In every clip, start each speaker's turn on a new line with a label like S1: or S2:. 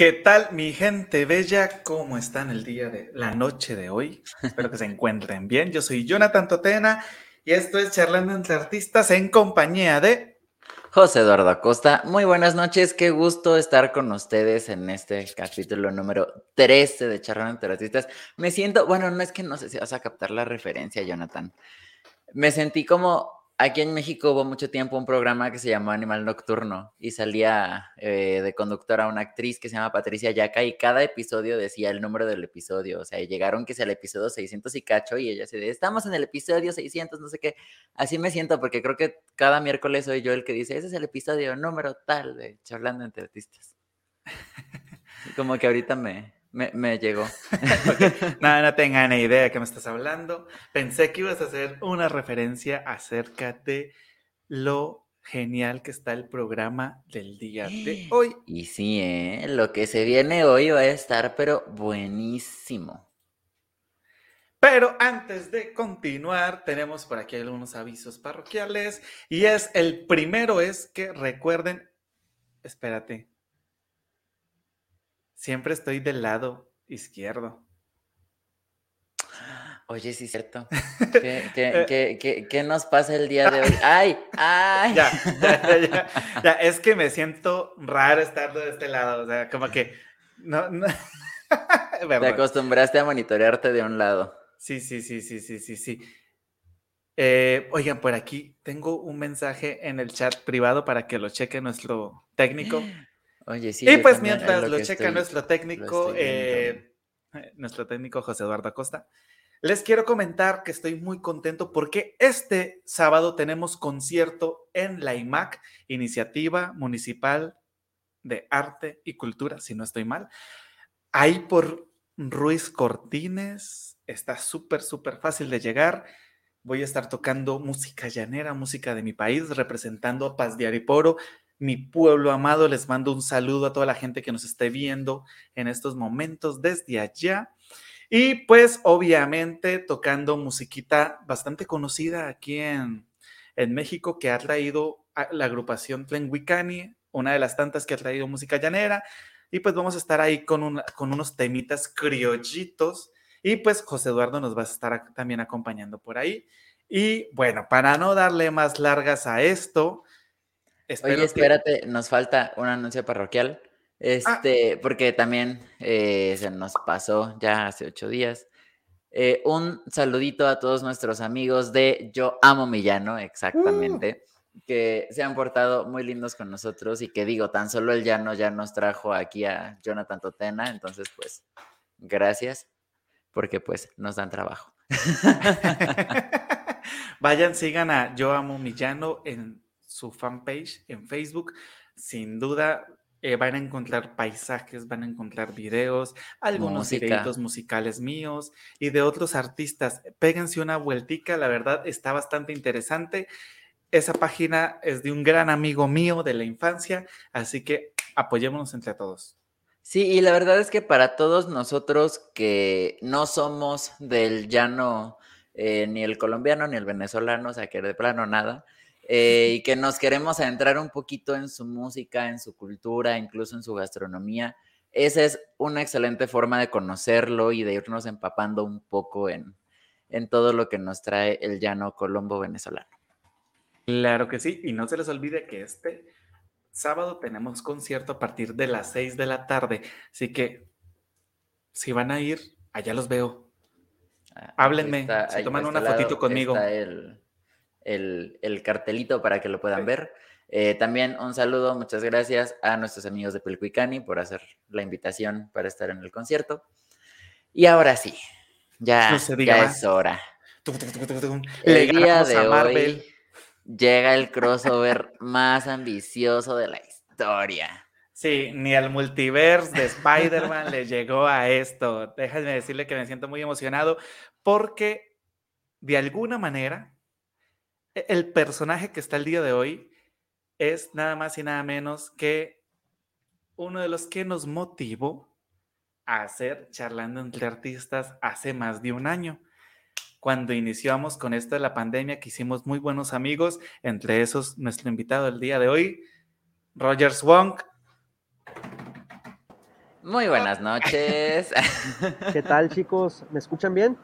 S1: ¿Qué tal, mi gente bella? ¿Cómo están el día de la noche de hoy? Espero que se encuentren bien. Yo soy Jonathan Totena y esto es Charlando entre Artistas en compañía de
S2: José Eduardo Acosta. Muy buenas noches, qué gusto estar con ustedes en este capítulo número 13 de Charlando entre Artistas. Me siento, bueno, no es que no sé si vas a captar la referencia, Jonathan. Me sentí como Aquí en México hubo mucho tiempo un programa que se llamó Animal Nocturno y salía eh, de conductora una actriz que se llama Patricia Yaca y cada episodio decía el número del episodio. O sea, llegaron que sea el episodio 600 y cacho y ella se dice, estamos en el episodio 600, no sé qué. Así me siento porque creo que cada miércoles soy yo el que dice, ese es el episodio número tal de Charlando entre Artistas. Como que ahorita me, me, llegó.
S1: Nada, no tengan ni idea de qué me estás hablando. Pensé que ibas a hacer una referencia acerca de lo genial que está el programa del día de hoy.
S2: Y sí, ¿eh? lo que se viene hoy va a estar, pero buenísimo.
S1: Pero antes de continuar, tenemos por aquí algunos avisos parroquiales. Y es el primero es que recuerden, espérate, Siempre estoy del lado izquierdo.
S2: Oye, sí, cierto. ¿Qué, nos pasa el día de hoy? ¡Ay! ¡Ay!
S1: Ya, ya, ya, Es que me siento raro estar de este lado. O sea, como que. No, no.
S2: Te acostumbraste a monitorearte de un lado.
S1: Sí, sí, sí, sí, sí, sí, sí. Eh, oigan, por aquí tengo un mensaje en el chat privado para que lo cheque nuestro técnico.
S2: Oye, sí.
S1: Y pues mientras lo, checa nuestro técnico, eh, nuestro técnico José Eduardo Acosta, les quiero comentar que estoy muy contento porque este sábado tenemos concierto en la IMAC, Iniciativa Municipal de Arte y Cultura, si no estoy mal. Ahí por Ruiz Cortines, está súper, súper fácil de llegar. Voy a estar tocando música llanera, música de mi país, representando a Paz de Ariporo mi pueblo amado. Les mando un saludo a toda la gente que nos esté viendo en estos momentos desde allá. Y pues obviamente tocando musiquita bastante conocida aquí en, en México que ha traído la agrupación Tlenhuicani, una de las tantas que ha traído música llanera. Y pues vamos a estar ahí con, con unos temitas criollitos. Y pues José Eduardo nos va a estar también acompañando por ahí. Y bueno, para no darle más largas a esto,
S2: Oye, espérate, nos falta un anuncio parroquial. Ah. Este, porque también eh, se nos pasó ya hace ocho días. Eh, un saludito a todos nuestros amigos de Yo Amo Millano, exactamente, uh. que se han portado muy lindos con nosotros y que digo, tan solo el llano ya nos trajo aquí a Jonathan Totena, entonces pues gracias, porque pues nos dan trabajo.
S1: Vayan, sigan a Yo Amo Millano en su fanpage en Facebook. Sin duda eh, van a encontrar paisajes, van a encontrar videos, algunos videitos musicales míos y de otros artistas. Péguense una vueltica, la verdad está bastante interesante. Esa página es de un gran amigo mío de la infancia, así que apoyémonos entre todos.
S2: Sí, y la verdad es que para todos nosotros que no somos del llano, eh, ni el colombiano ni el venezolano, o sea, que de plano nada, eh, y que nos queremos adentrar un poquito en su música, en su cultura, incluso en su gastronomía, esa es una excelente forma de conocerlo y de irnos empapando un poco en, en todo lo que nos trae el llano colombo venezolano.
S1: Claro que sí, y no se les olvide que este sábado tenemos concierto a partir de las 6 de la tarde, así que si van a ir, allá los veo. Ah, Háblenme, se toman una fotito conmigo.
S2: Está el, el, cartelito para que lo puedan ver. Eh, también un saludo, muchas gracias a nuestros amigos de Pelcuicani por hacer la invitación para estar en el concierto. Y ahora sí, ya, ya es hora. El día de hoy llega el crossover más ambicioso de la historia.
S1: Sí, ni al multiverse de Spider-Man le llegó a esto. Déjame decirle que me siento muy emocionado porque de alguna manera el personaje que está el día de hoy es nada más y nada menos que uno de los que nos motivó a hacer charlando entre artistas hace más de un año. Cuando iniciamos con esto de la pandemia, que hicimos muy buenos amigos, entre esos nuestro invitado del día de hoy, Roger Swong.
S2: Muy buenas noches.
S3: ¿Qué tal, chicos? ¿Me escuchan bien?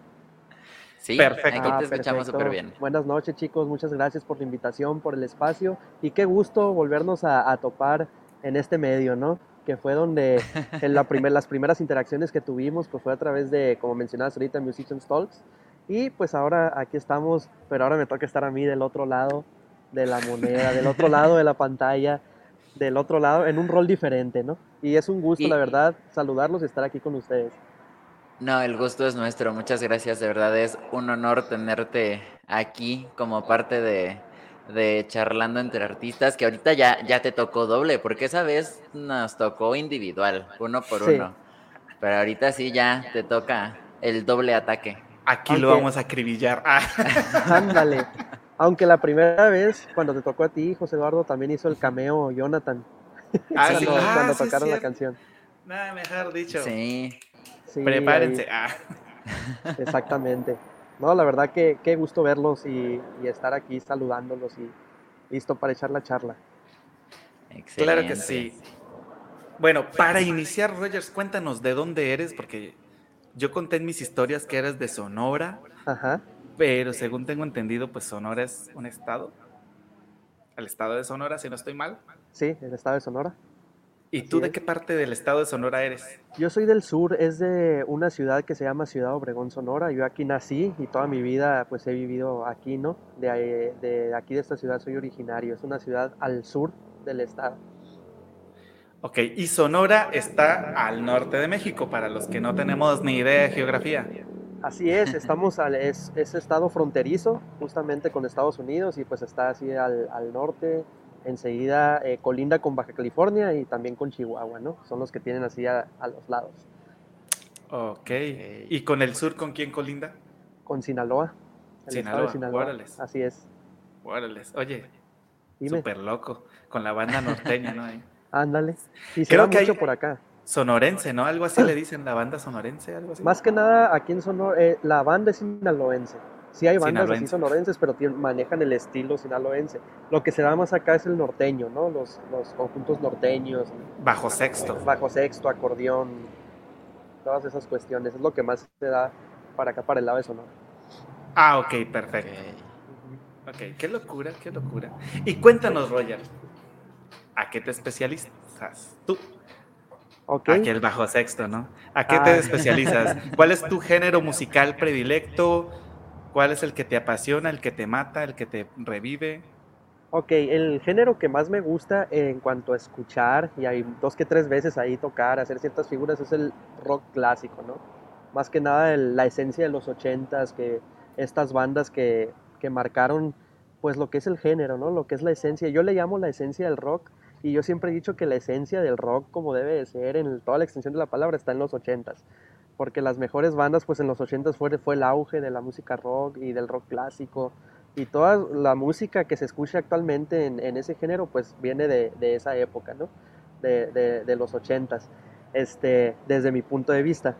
S2: Sí, perfecto. Aquí te ah, escuchamos súper bien.
S3: Buenas noches, chicos. Muchas gracias por la invitación, por el espacio. Y qué gusto volvernos a, topar en este medio, ¿no? Que fue donde en la las primeras interacciones que tuvimos, pues fue a través de, como mencionabas ahorita, Musicians Talks. Y pues ahora aquí estamos, pero ahora me toca estar a mí del otro lado de la moneda, del otro lado de la pantalla del otro lado en un rol diferente, ¿no? Y es un gusto, la verdad, saludarlos y estar aquí con ustedes.
S2: No, el gusto es nuestro. Muchas gracias. De verdad es un honor tenerte aquí como parte de, de charlando entre artistas, que ahorita ya, ya te tocó doble, porque esa vez nos tocó individual, uno por uno. Pero ahorita sí ya te toca el doble ataque.
S1: Aquí lo vamos a acribillar.
S3: Ándale. Aunque la primera vez, cuando te tocó a ti, José Eduardo, también hizo el cameo Jonathan.
S1: Ah, cuando,
S3: ah, tocaron la canción.
S1: Nada mejor dicho.
S2: Sí.
S1: Prepárense. Ah.
S3: Exactamente. No, la verdad que qué gusto verlos y, estar aquí saludándolos y listo para echar la charla.
S1: Excelente. Claro que sí. Bueno, para iniciar, Rogers, cuéntanos de dónde eres, porque yo conté en mis historias que eres de Sonora.
S3: Ajá.
S1: Pero según tengo entendido, pues Sonora es un estado. El estado de Sonora, si no estoy mal.
S3: Sí, el estado de Sonora.
S1: ¿Y tú de qué parte del estado de Sonora eres?
S3: Yo soy del sur, es de una ciudad que se llama Ciudad Obregón, Sonora. Yo aquí nací y toda mi vida pues he vivido aquí, ¿no? De, de aquí de esta ciudad soy originario. Es una ciudad al sur del estado.
S1: Ok, y Sonora está al norte de México, para los que no tenemos ni idea de geografía.
S3: Así es, estamos al, es, estado fronterizo justamente con Estados Unidos y pues está así al, norte, enseguida eh, colinda con Baja California y también con Chihuahua, ¿no? Son los que tienen así a, los lados.
S1: ok, ¿y con el sur con quién colinda?
S3: Con Sinaloa.
S1: Sinaloa, Sinaloa.
S3: Así es.
S1: Órales. Oye, súper loco, con la banda norteña, ¿no?
S3: Ándale. Y se Creo que mucho por acá.
S1: Sonorense, ¿no? Algo así le dicen, la banda sonorense, algo así.
S3: Más que nada, aquí en Sonora, eh, la banda es sinaloense. Sí hay bandas así sonorenses, pero manejan el estilo sinaloense. Lo que se da más acá es el norteño, ¿no? Los, los conjuntos norteños.
S1: Bajo sexto.
S3: Bajo sexto, acordeón, todas esas cuestiones. Es lo que más se da para acá, para el lado de Sonora.
S1: Ah, ok, perfecto. Ok, qué locura, qué locura. Y cuéntanos, Roger, ¿a qué te especializas tú? Aquí el bajo sexto, ¿no? ¿A qué te ah. especializas? ¿Cuál es tu género musical predilecto? ¿Cuál es el que te apasiona, el que te mata, el que te revive?
S3: Ok, el género que más me gusta en cuanto a escuchar, y hay dos que tres veces ahí tocar, hacer ciertas figuras, es el rock clásico, ¿no? Más que nada la esencia de los ochentas, que estas bandas que, que marcaron pues lo que es el género, ¿no? Lo que es la esencia. Yo le llamo la esencia del rock y yo siempre he dicho que la esencia del rock, como debe de ser, en toda la extensión de la palabra, está en los ochentas. Porque las mejores bandas, pues en los ochentas fue, fue el auge de la música rock y del rock clásico. Y toda la música que se escucha actualmente en, ese género, pues viene de, esa época, ¿no? De, de, los ochentas, este, desde mi punto de vista.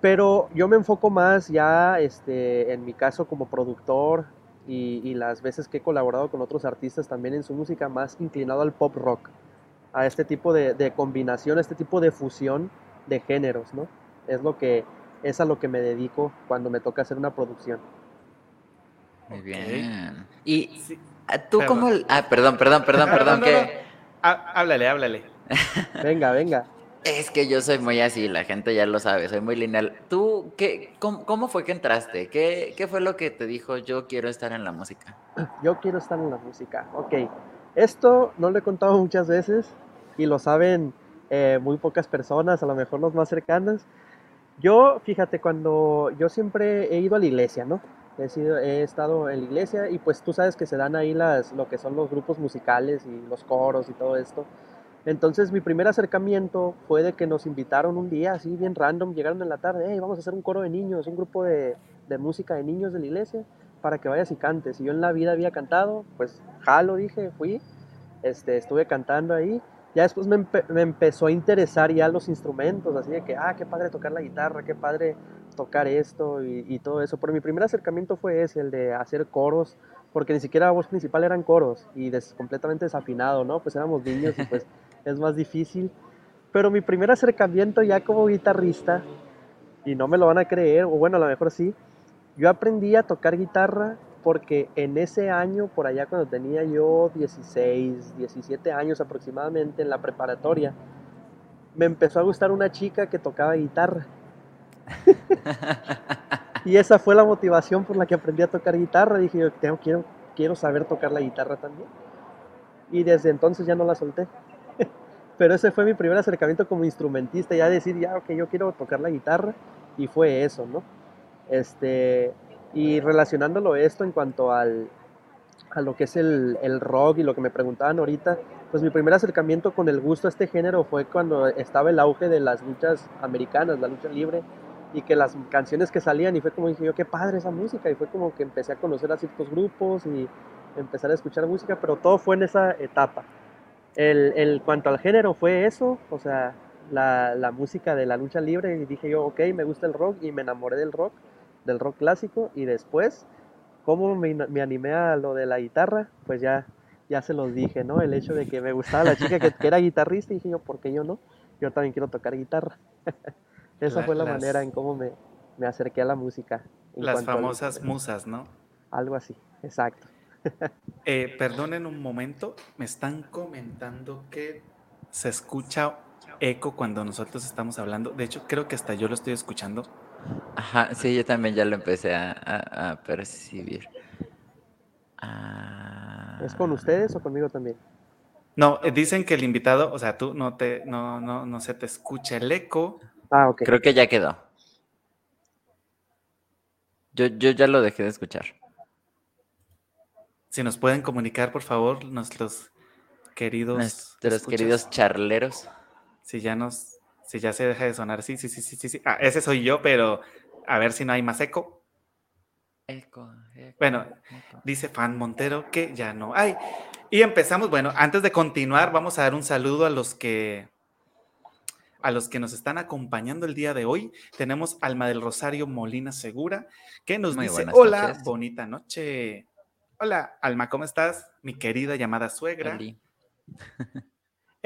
S3: Pero yo me enfoco más ya, este, en mi caso como productor y, y, las veces que he colaborado con otros artistas también en su música, más inclinado al pop rock a este tipo de, combinación, a este tipo de fusión de géneros, ¿no? Es lo que es a lo que me dedico cuando me toca hacer una producción.
S2: Muy bien. Y tú cómo ah, perdón, perdón, perdón, perdón, que
S1: háblale, háblale.
S3: venga, venga.
S2: Es que yo soy muy así, la gente ya lo sabe, soy muy lineal. ¿Tú qué, cómo, fue que entraste? ¿Qué, ¿Qué, fue lo que te dijo yo quiero estar en la música?
S3: Yo quiero estar en la música, ok. Esto no lo he contado muchas veces y lo saben eh, muy pocas personas, a lo mejor los más cercanas. Yo, fíjate, cuando yo siempre he ido a la iglesia, ¿no? He, sido, he estado en la iglesia y pues tú sabes que se dan ahí las, lo que son los grupos musicales y los coros y todo esto. Entonces mi primer acercamiento fue de que nos invitaron un día, así bien random, llegaron en la tarde, hey, vamos a hacer un coro de niños, un grupo de, de música de niños de la iglesia para que vayas y cantes. Y yo en la vida había cantado, pues jalo, dije, fui, este, estuve cantando ahí. Ya después me, empezó a interesar ya los instrumentos, así de que, ah, qué padre tocar la guitarra, qué padre tocar esto y, todo eso. Pero mi primer acercamiento fue ese, el de hacer coros, porque ni siquiera la voz principal eran coros y des, completamente desafinado, ¿no? Pues éramos niños y pues es más difícil. Pero mi primer acercamiento ya como guitarrista, y no me lo van a creer, o bueno, a lo mejor sí, yo aprendí a tocar guitarra porque en ese año, por allá cuando tenía yo 16, 17 años aproximadamente en la preparatoria, me empezó a gustar una chica que tocaba guitarra. y esa fue la motivación por la que aprendí a tocar guitarra. Dije, yo tengo, quiero, quiero saber tocar la guitarra también. Y desde entonces ya no la solté. Pero ese fue mi primer acercamiento como instrumentista, ya decir, ya, ok, yo quiero tocar la guitarra. Y fue eso, ¿no? Este, y relacionándolo esto en cuanto al, a lo que es el, el, rock y lo que me preguntaban ahorita, pues mi primer acercamiento con el gusto a este género fue cuando estaba el auge de las luchas americanas, la lucha libre, y que las canciones que salían, y fue como dije yo, qué padre esa música, y fue como que empecé a conocer a ciertos grupos y empezar a escuchar música, pero todo fue en esa etapa. El, el cuanto al género fue eso, o sea, la, la música de la lucha libre, y dije yo, ok, me gusta el rock, y me enamoré del rock, del rock clásico, y después ¿Cómo me, me, animé a lo de la guitarra? Pues ya, ya se los dije, ¿no? El hecho de que me gustaba la chica que, que era guitarrista y dije yo, ¿por qué yo no? Yo también quiero tocar guitarra. Esa la, fue la las, manera en cómo me, me, acerqué a la música.
S1: Las famosas musas, ¿no?
S3: Algo así, exacto.
S1: eh, perdonen un momento, me están comentando que se escucha eco cuando nosotros estamos hablando. De hecho, creo que hasta yo lo estoy escuchando.
S2: Ajá, sí, yo también ya lo empecé a, a, a percibir.
S3: Ah... ¿Es con ustedes o conmigo también?
S1: No, eh, dicen que el invitado, o sea, tú no te, no, no, no se te escucha el eco.
S3: Ah, ok.
S2: Creo que ya quedó. Yo, yo ya lo dejé de escuchar.
S1: Si nos pueden comunicar, por favor, nuestros queridos.
S2: Nuestros escuchas. queridos charleros.
S1: Si ya nos si ya se deja de sonar, sí, sí, sí, sí, sí, sí. Ah, ese soy yo, pero a ver si no hay más eco.
S2: Eco, eco
S1: Bueno,
S2: eco.
S1: dice Fan Montero que ya no hay. Y empezamos, bueno, antes de continuar, vamos a dar un saludo a los que a los que nos están acompañando el día de hoy. Tenemos Alma del Rosario Molina Segura, que nos
S2: Muy
S1: dice, hola,
S2: noches".
S1: bonita noche. Hola, Alma, ¿cómo estás? Mi querida llamada suegra.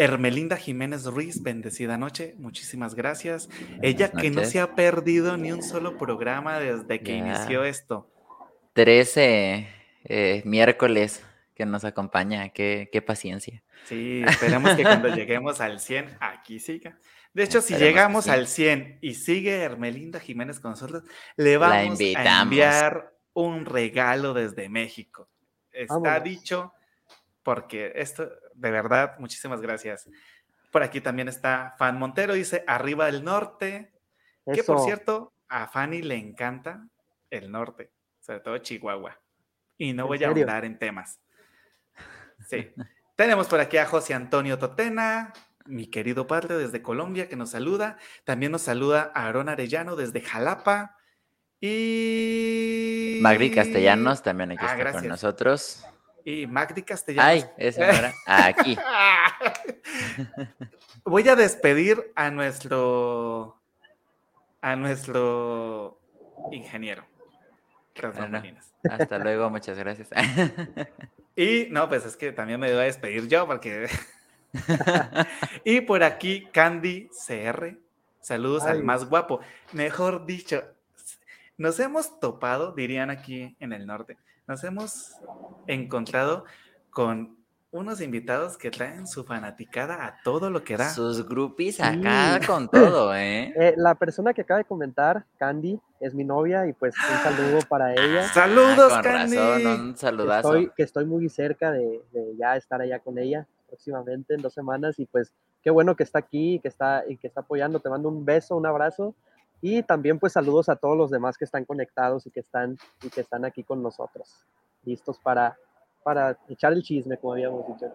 S1: Hermelinda Jiménez Ruiz, bendecida noche, muchísimas gracias. Ella que no se ha perdido ni un solo programa desde que
S2: Ya.
S1: inició esto.
S2: 13 eh, miércoles que nos acompaña. Qué, qué paciencia.
S1: Sí, esperemos que cuando lleguemos al 100, aquí siga. De hecho, si
S2: Esperemos
S1: llegamos
S2: sí.
S1: al 100 y sigue Hermelinda Jiménez con nosotros, le vamos a enviar un regalo desde México. Está
S3: Vámonos.
S1: dicho porque esto, de verdad, muchísimas gracias. Por aquí también está Fan Montero, dice arriba del norte. Que por cierto, a Fanny le encanta el norte, sobre todo Chihuahua. Y no
S3: ¿En
S1: voy a ahondar en temas. Sí. Tenemos por aquí a José Antonio Totena, mi querido padre desde Colombia, que nos saluda. También nos saluda Aarón Arellano desde Jalapa. Y.
S2: Magri Castellanos también aquí
S1: Ah,
S2: está con nosotros.
S1: Y Magdi Castellanos.
S2: Ay, no era. Aquí.
S1: Voy a despedir a nuestro a nuestro ingeniero.
S2: Bueno. Hasta luego, muchas gracias.
S1: Y no, pues es que también me iba a despedir yo porque y por aquí Candy CR. Saludos al más guapo. Mejor dicho, nos hemos topado, dirían aquí en el norte. Nos hemos encontrado con unos invitados que traen su fanaticada a todo lo que da.
S2: Sus groupies acá con todo, ¿eh?
S3: Eh, la persona que acaba de comentar, Candy, es mi novia y pues un saludo para ella.
S1: Saludos,
S2: Ah, con
S1: Candy.
S2: razón, un
S3: Que
S2: saludazo.
S3: estoy, que estoy muy cerca de, de ya estar allá con ella próximamente en dos semanas y pues qué bueno que está aquí y que está, y que está apoyando. Te mando un beso, un abrazo y también pues saludos a todos los demás que están conectados y que están, y que están aquí con nosotros, listos para, para echar el chisme, como habíamos dicho.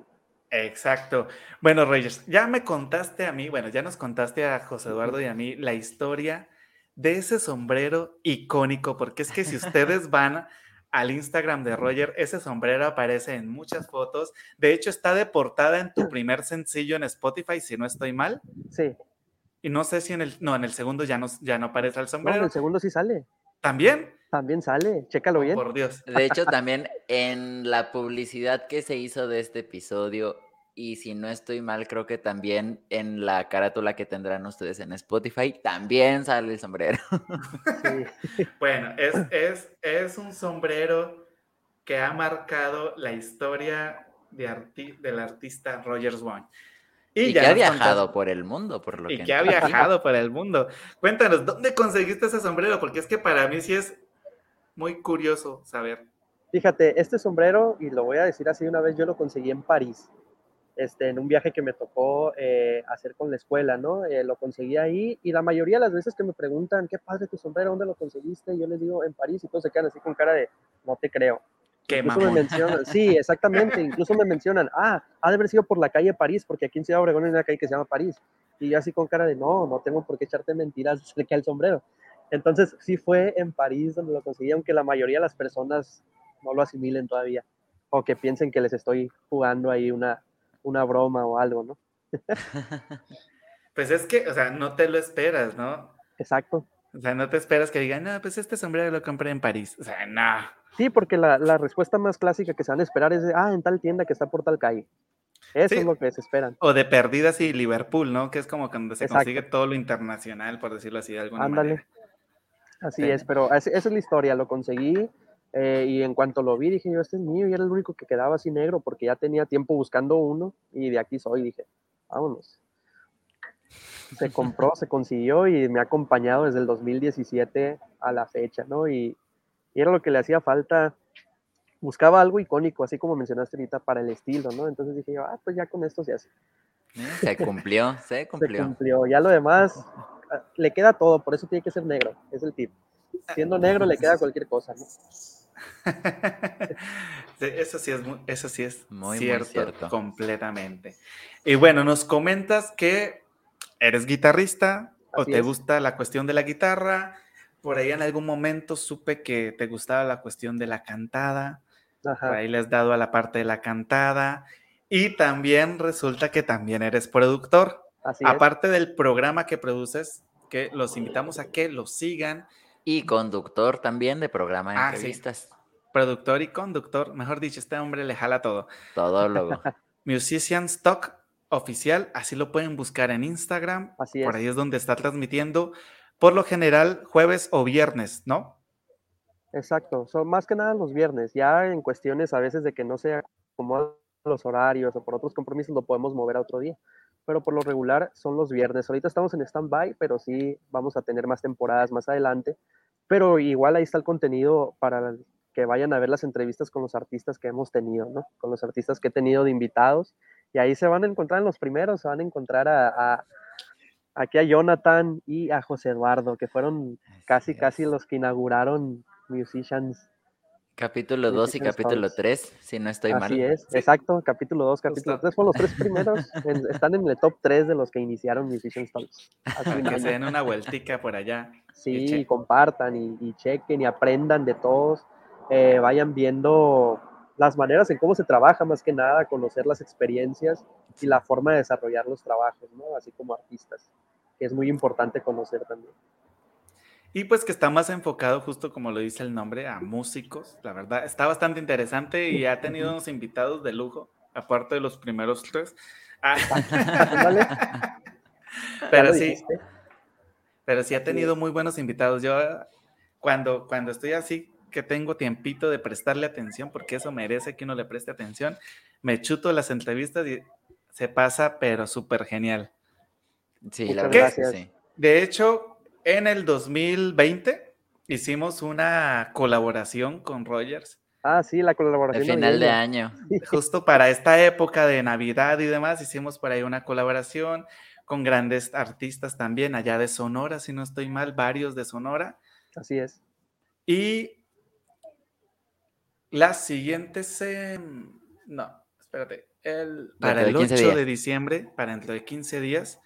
S1: Exacto. Bueno, Reyes, ya me contaste a mí, bueno, ya nos contaste a José Eduardo y a mí la historia de ese sombrero icónico, porque es que si ustedes van al Instagram de Roger, ese sombrero aparece en muchas fotos. De hecho, está de portada en tu primer sencillo en Spotify, si no estoy mal.
S3: Sí,
S1: Y no sé si en el, no, en el segundo ya no, ya no aparece el
S3: no, en
S1: sombrero.
S3: el segundo sí sale,
S1: ¿También?
S3: también sale, chécalo bien.
S1: Por Dios.
S2: De hecho, también en la publicidad que se hizo de este episodio y si no estoy mal, creo que también en la carátula que tendrán ustedes en Spotify, también sale el sombrero.
S1: bueno, es, es, es, un sombrero que ha marcado la historia de del artista Rogers One.
S2: Y, que ha viajado por el mundo, por lo
S1: y que, ha viajado por el mundo. Cuéntanos, ¿dónde conseguiste ese sombrero? Porque es que para mí sí es muy curioso saber.
S3: Fíjate, este sombrero, y lo voy a decir así una vez, yo lo conseguí en París. Este, en un viaje que me tocó eh, hacer con la escuela, ¿no? Eh, lo conseguí ahí y la mayoría de las veces que me preguntan, ¿qué padre tu sombrero? ¿Dónde lo conseguiste? Yo les digo, en París y todos se quedan así con cara de, no te creo.
S1: Qué
S3: incluso me mencionan, sí, exactamente, incluso me mencionan, ah, ha de haber sido por la calle París, porque aquí en Ciudad Obregón hay una calle que se llama París. Y yo así con cara de, no, no tengo por qué echarte mentiras acerca del sombrero. Entonces sí fue en París donde lo conseguí, aunque la mayoría de las personas no lo asimilen todavía, o que piensen que les estoy jugando ahí una, una broma o algo, ¿no?
S1: pues es que, o sea, no te lo esperas, ¿no?
S3: Exacto.
S1: O sea, no te esperas que digan, no, pues este sombrero lo compré en París. O sea, no.
S3: Sí, porque la, la respuesta más clásica que se van a esperar es, de, ah, en tal tienda que está por tal calle. Eso es lo que se esperan.
S1: O de perdidas y Liverpool, ¿no? Que es como cuando se consigue todo lo internacional, por decirlo así de alguna Ándale.
S3: Así es, pero esa es la historia, lo conseguí eh, y en cuanto lo vi, dije yo, este es mío y era el único que quedaba así negro porque ya tenía tiempo buscando uno y de aquí soy, dije, vámonos. Se compró, se consiguió y me ha acompañado desde el 2017 a la fecha, ¿no? Y, era lo que le hacía falta. Buscaba algo icónico, así como mencionaste ahorita, para el estilo, ¿no? Entonces dije yo, ah, pues ya con esto se hace.
S2: Se cumplió, se cumplió.
S3: Se cumplió. Ya lo demás, ah, le queda todo, por eso tiene que ser negro, es el tip. Siendo negro le queda cualquier cosa, ¿no?
S1: eso sí es, eso sí es muy, cierto, completamente. Y bueno, nos comentas que eres guitarrista o te gusta la cuestión de la guitarra. Por ahí en algún momento supe que te gustaba la cuestión de la cantada. Por ahí le has dado a la parte de la cantada. Y también resulta que también eres productor. Aparte del programa que produces, que los invitamos a que lo sigan
S2: y conductor también de programa de ah, entrevistas.
S1: Productor y conductor, mejor dicho, este hombre le jala todo.
S2: Todo luego.
S1: Musician Stock oficial, así lo pueden buscar en Instagram. Así es. Por ahí es donde está transmitiendo, por lo general, jueves o viernes, ¿no?
S3: Exacto, son más que nada los viernes, ya en cuestiones a veces de que no sea como los horarios o por otros compromisos lo podemos mover a otro día, pero por lo regular son los viernes. Ahorita estamos en stand-by, pero sí vamos a tener más temporadas más adelante pero igual ahí está el contenido para que vayan a ver las entrevistas con los artistas que hemos tenido, ¿no? Con los artistas que he tenido de invitados. Y ahí se van a encontrar en los primeros, se van a encontrar a, aquí a Jonathan y a José Eduardo, que fueron casi, casi los que inauguraron Musicians.
S2: Capítulo 2 y capítulo 3, si no estoy mal.
S3: Así es, exacto, capítulo 2, capítulo 3 fueron los tres primeros, están en el top 3 de los que iniciaron Musician Talks.
S1: que se den una vueltica por allá.
S3: Sí, compartan y, chequen y aprendan de todos, eh, vayan viendo las maneras en cómo se trabaja más que nada, conocer las experiencias y la forma de desarrollar los trabajos, ¿no? Así como artistas, que es muy importante conocer también.
S1: Y pues que está más enfocado, justo como lo dice el nombre, a músicos. La verdad, está bastante interesante y ha tenido unos invitados de lujo, aparte de los primeros tres. Ah. pero sí, pero sí ha tenido muy buenos invitados. Yo cuando, cuando estoy así, que tengo tiempito de prestarle atención, porque eso merece que uno le preste atención, me chuto las entrevistas y se pasa, pero súper genial.
S2: Sí, la verdad, sí.
S1: De hecho, en el 2020 hicimos una colaboración con Rogers.
S3: Ah, sí, la colaboración.
S2: El final de año.
S1: Justo para esta época de Navidad y demás, hicimos por ahí una colaboración con grandes artistas también, allá de Sonora, si no estoy mal, varios de Sonora.
S3: Así es.
S1: Y la siguiente se... No, espérate. El, para el 8 de diciembre, para dentro de 15 días,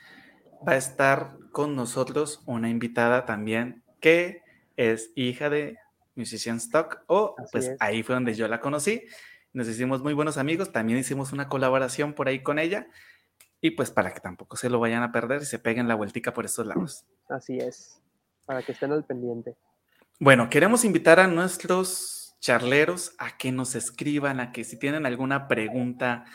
S1: va a estar con nosotros una invitada también que es hija de Musician Stock, o pues ahí fue donde yo la conocí. Nos hicimos muy buenos amigos, también hicimos una colaboración por ahí con ella. Y pues para que tampoco se lo vayan a perder y se peguen la vueltica por estos lados.
S3: Así es, para que estén al pendiente.
S1: Bueno, queremos invitar a nuestros charleros a que nos escriban, a que si tienen alguna pregunta,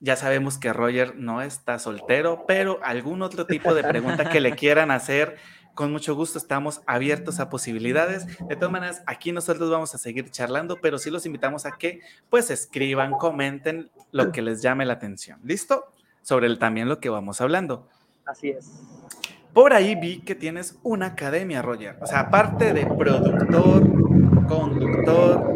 S1: Ya sabemos que Roger no está soltero, pero algún otro tipo de pregunta que le quieran hacer, con mucho gusto estamos abiertos a posibilidades. De todas maneras, aquí nosotros vamos a seguir charlando, pero sí los invitamos a que pues escriban, comenten lo que les llame la atención. ¿Listo? Sobre el, también lo que vamos hablando.
S3: Así es.
S1: Por ahí vi que tienes una academia, Roger. O sea, aparte de productor, conductor,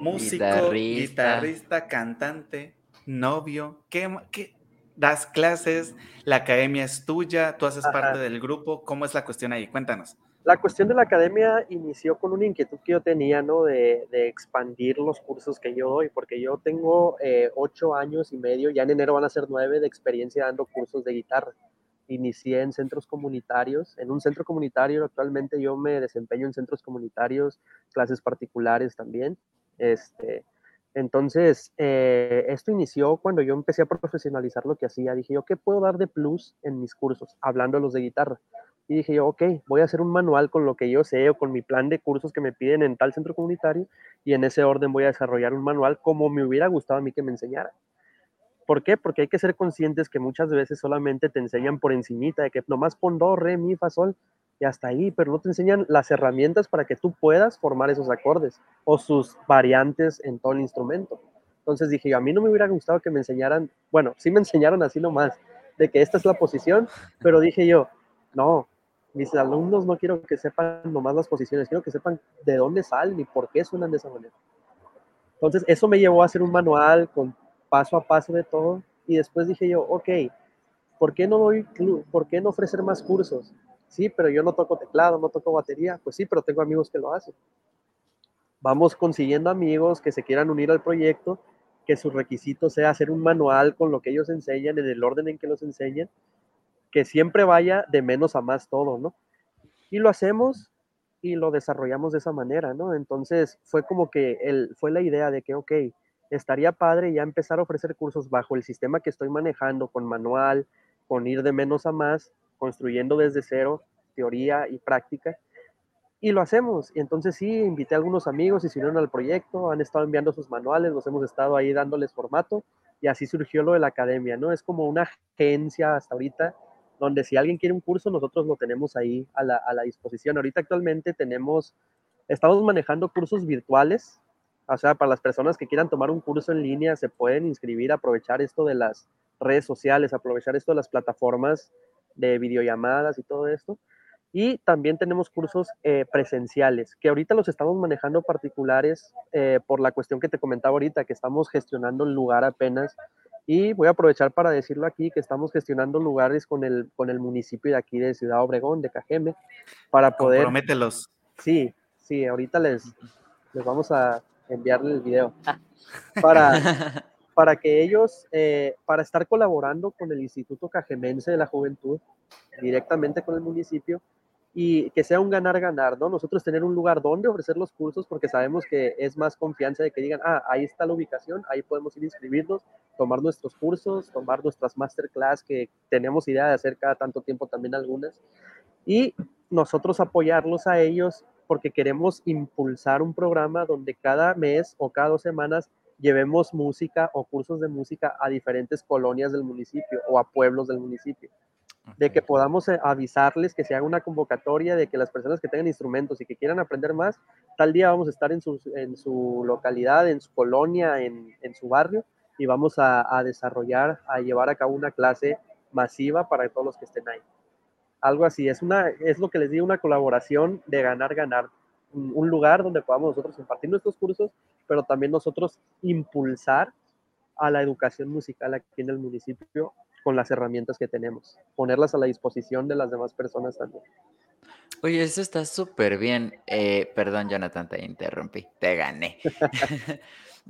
S1: músico, guitarrista, cantante, novio, ¿qué, ¿qué, das clases? ¿La academia es tuya? ¿Tú haces parte del grupo? ¿Cómo es la cuestión ahí? Cuéntanos.
S3: La cuestión de la academia inició con una inquietud que yo tenía, ¿no? De, de expandir los cursos que yo doy, porque yo tengo eh, ocho años y medio, ya en enero van a ser nueve de experiencia dando cursos de guitarra. Inicié en centros comunitarios, en un centro comunitario, actualmente yo me desempeño en centros comunitarios, clases particulares también. Este, entonces, eh, esto inició cuando yo empecé a profesionalizar lo que hacía. Dije yo, ¿qué puedo dar de plus en mis cursos? Hablando los de guitarra. Y dije yo, ok, voy a hacer un manual con lo que yo sé o con mi plan de cursos que me piden en tal centro comunitario y en ese orden voy a desarrollar un manual como me hubiera gustado a mí que me enseñara. ¿Por qué? Porque hay que ser conscientes que muchas veces solamente te enseñan por encimita, de que nomás pon do, re, mi, fa, sol, y hasta ahí, pero no te enseñan las herramientas para que tú puedas formar esos acordes o sus variantes en todo el instrumento. Entonces dije, a mí no me hubiera gustado que me enseñaran, bueno, sí me enseñaron así nomás, de que esta es la posición, pero dije yo, no, mis alumnos no quiero que sepan nomás las posiciones, quiero que sepan de dónde salen y por qué suenan de esa manera. Entonces eso me llevó a hacer un manual con paso a paso de todo y después dije yo, ok, ¿por qué no, doy, ¿por qué no ofrecer más cursos? Sí, pero yo no toco teclado, no toco batería. Pues sí, pero tengo amigos que lo hacen. Vamos consiguiendo amigos que se quieran unir al proyecto, que su requisito sea hacer un manual con lo que ellos enseñan, en el orden en que los enseñan, que siempre vaya de menos a más todo, ¿no? Y lo hacemos y lo desarrollamos de esa manera, ¿no? Entonces fue como que el, fue la idea de que, ok, estaría padre ya empezar a ofrecer cursos bajo el sistema que estoy manejando, con manual, con ir de menos a más, construyendo desde cero teoría y práctica. Y lo hacemos. Y entonces sí, invité a algunos amigos y se unieron al proyecto, han estado enviando sus manuales, los hemos estado ahí dándoles formato y así surgió lo de la academia, ¿no? Es como una agencia hasta ahorita donde si alguien quiere un curso, nosotros lo tenemos ahí a la, a la disposición. Ahorita actualmente tenemos, estamos manejando cursos virtuales, o sea, para las personas que quieran tomar un curso en línea, se pueden inscribir, aprovechar esto de las redes sociales, aprovechar esto de las plataformas de videollamadas y todo esto. Y también tenemos cursos eh, presenciales, que ahorita los estamos manejando particulares eh, por la cuestión que te comentaba ahorita, que estamos gestionando el lugar apenas. Y voy a aprovechar para decirlo aquí, que estamos gestionando lugares con el, con el municipio de aquí de Ciudad Obregón, de Cajeme, para poder...
S1: Promételos.
S3: Sí, sí, ahorita les, les vamos a enviarle el video. Para, para que ellos, eh, para estar colaborando con el Instituto Cajemense de la Juventud, directamente con el municipio, y que sea un ganar-ganar, ¿no? Nosotros tener un lugar donde ofrecer los cursos porque sabemos que es más confianza de que digan, ah, ahí está la ubicación, ahí podemos ir a inscribirnos, tomar nuestros cursos, tomar nuestras masterclass que tenemos idea de hacer cada tanto tiempo también algunas, y nosotros apoyarlos a ellos porque queremos impulsar un programa donde cada mes o cada dos semanas llevemos música o cursos de música a diferentes colonias del municipio o a pueblos del municipio. De que podamos eh, avisarles que se haga una convocatoria de que las personas que tengan instrumentos y que quieran aprender más, tal día vamos a estar en su, en su localidad, en su colonia, en, en su barrio y vamos a, a, desarrollar, a llevar a cabo una clase masiva para todos los que estén ahí. Algo así, es, una, es lo que les digo, una colaboración de ganar-ganar un lugar donde podamos nosotros impartir nuestros cursos, pero también nosotros impulsar a la educación musical aquí en el municipio con las herramientas que tenemos, ponerlas a la disposición de las demás personas también.
S2: Oye, eso está súper bien. Eh, perdón, Jonathan, te interrumpí, te gané.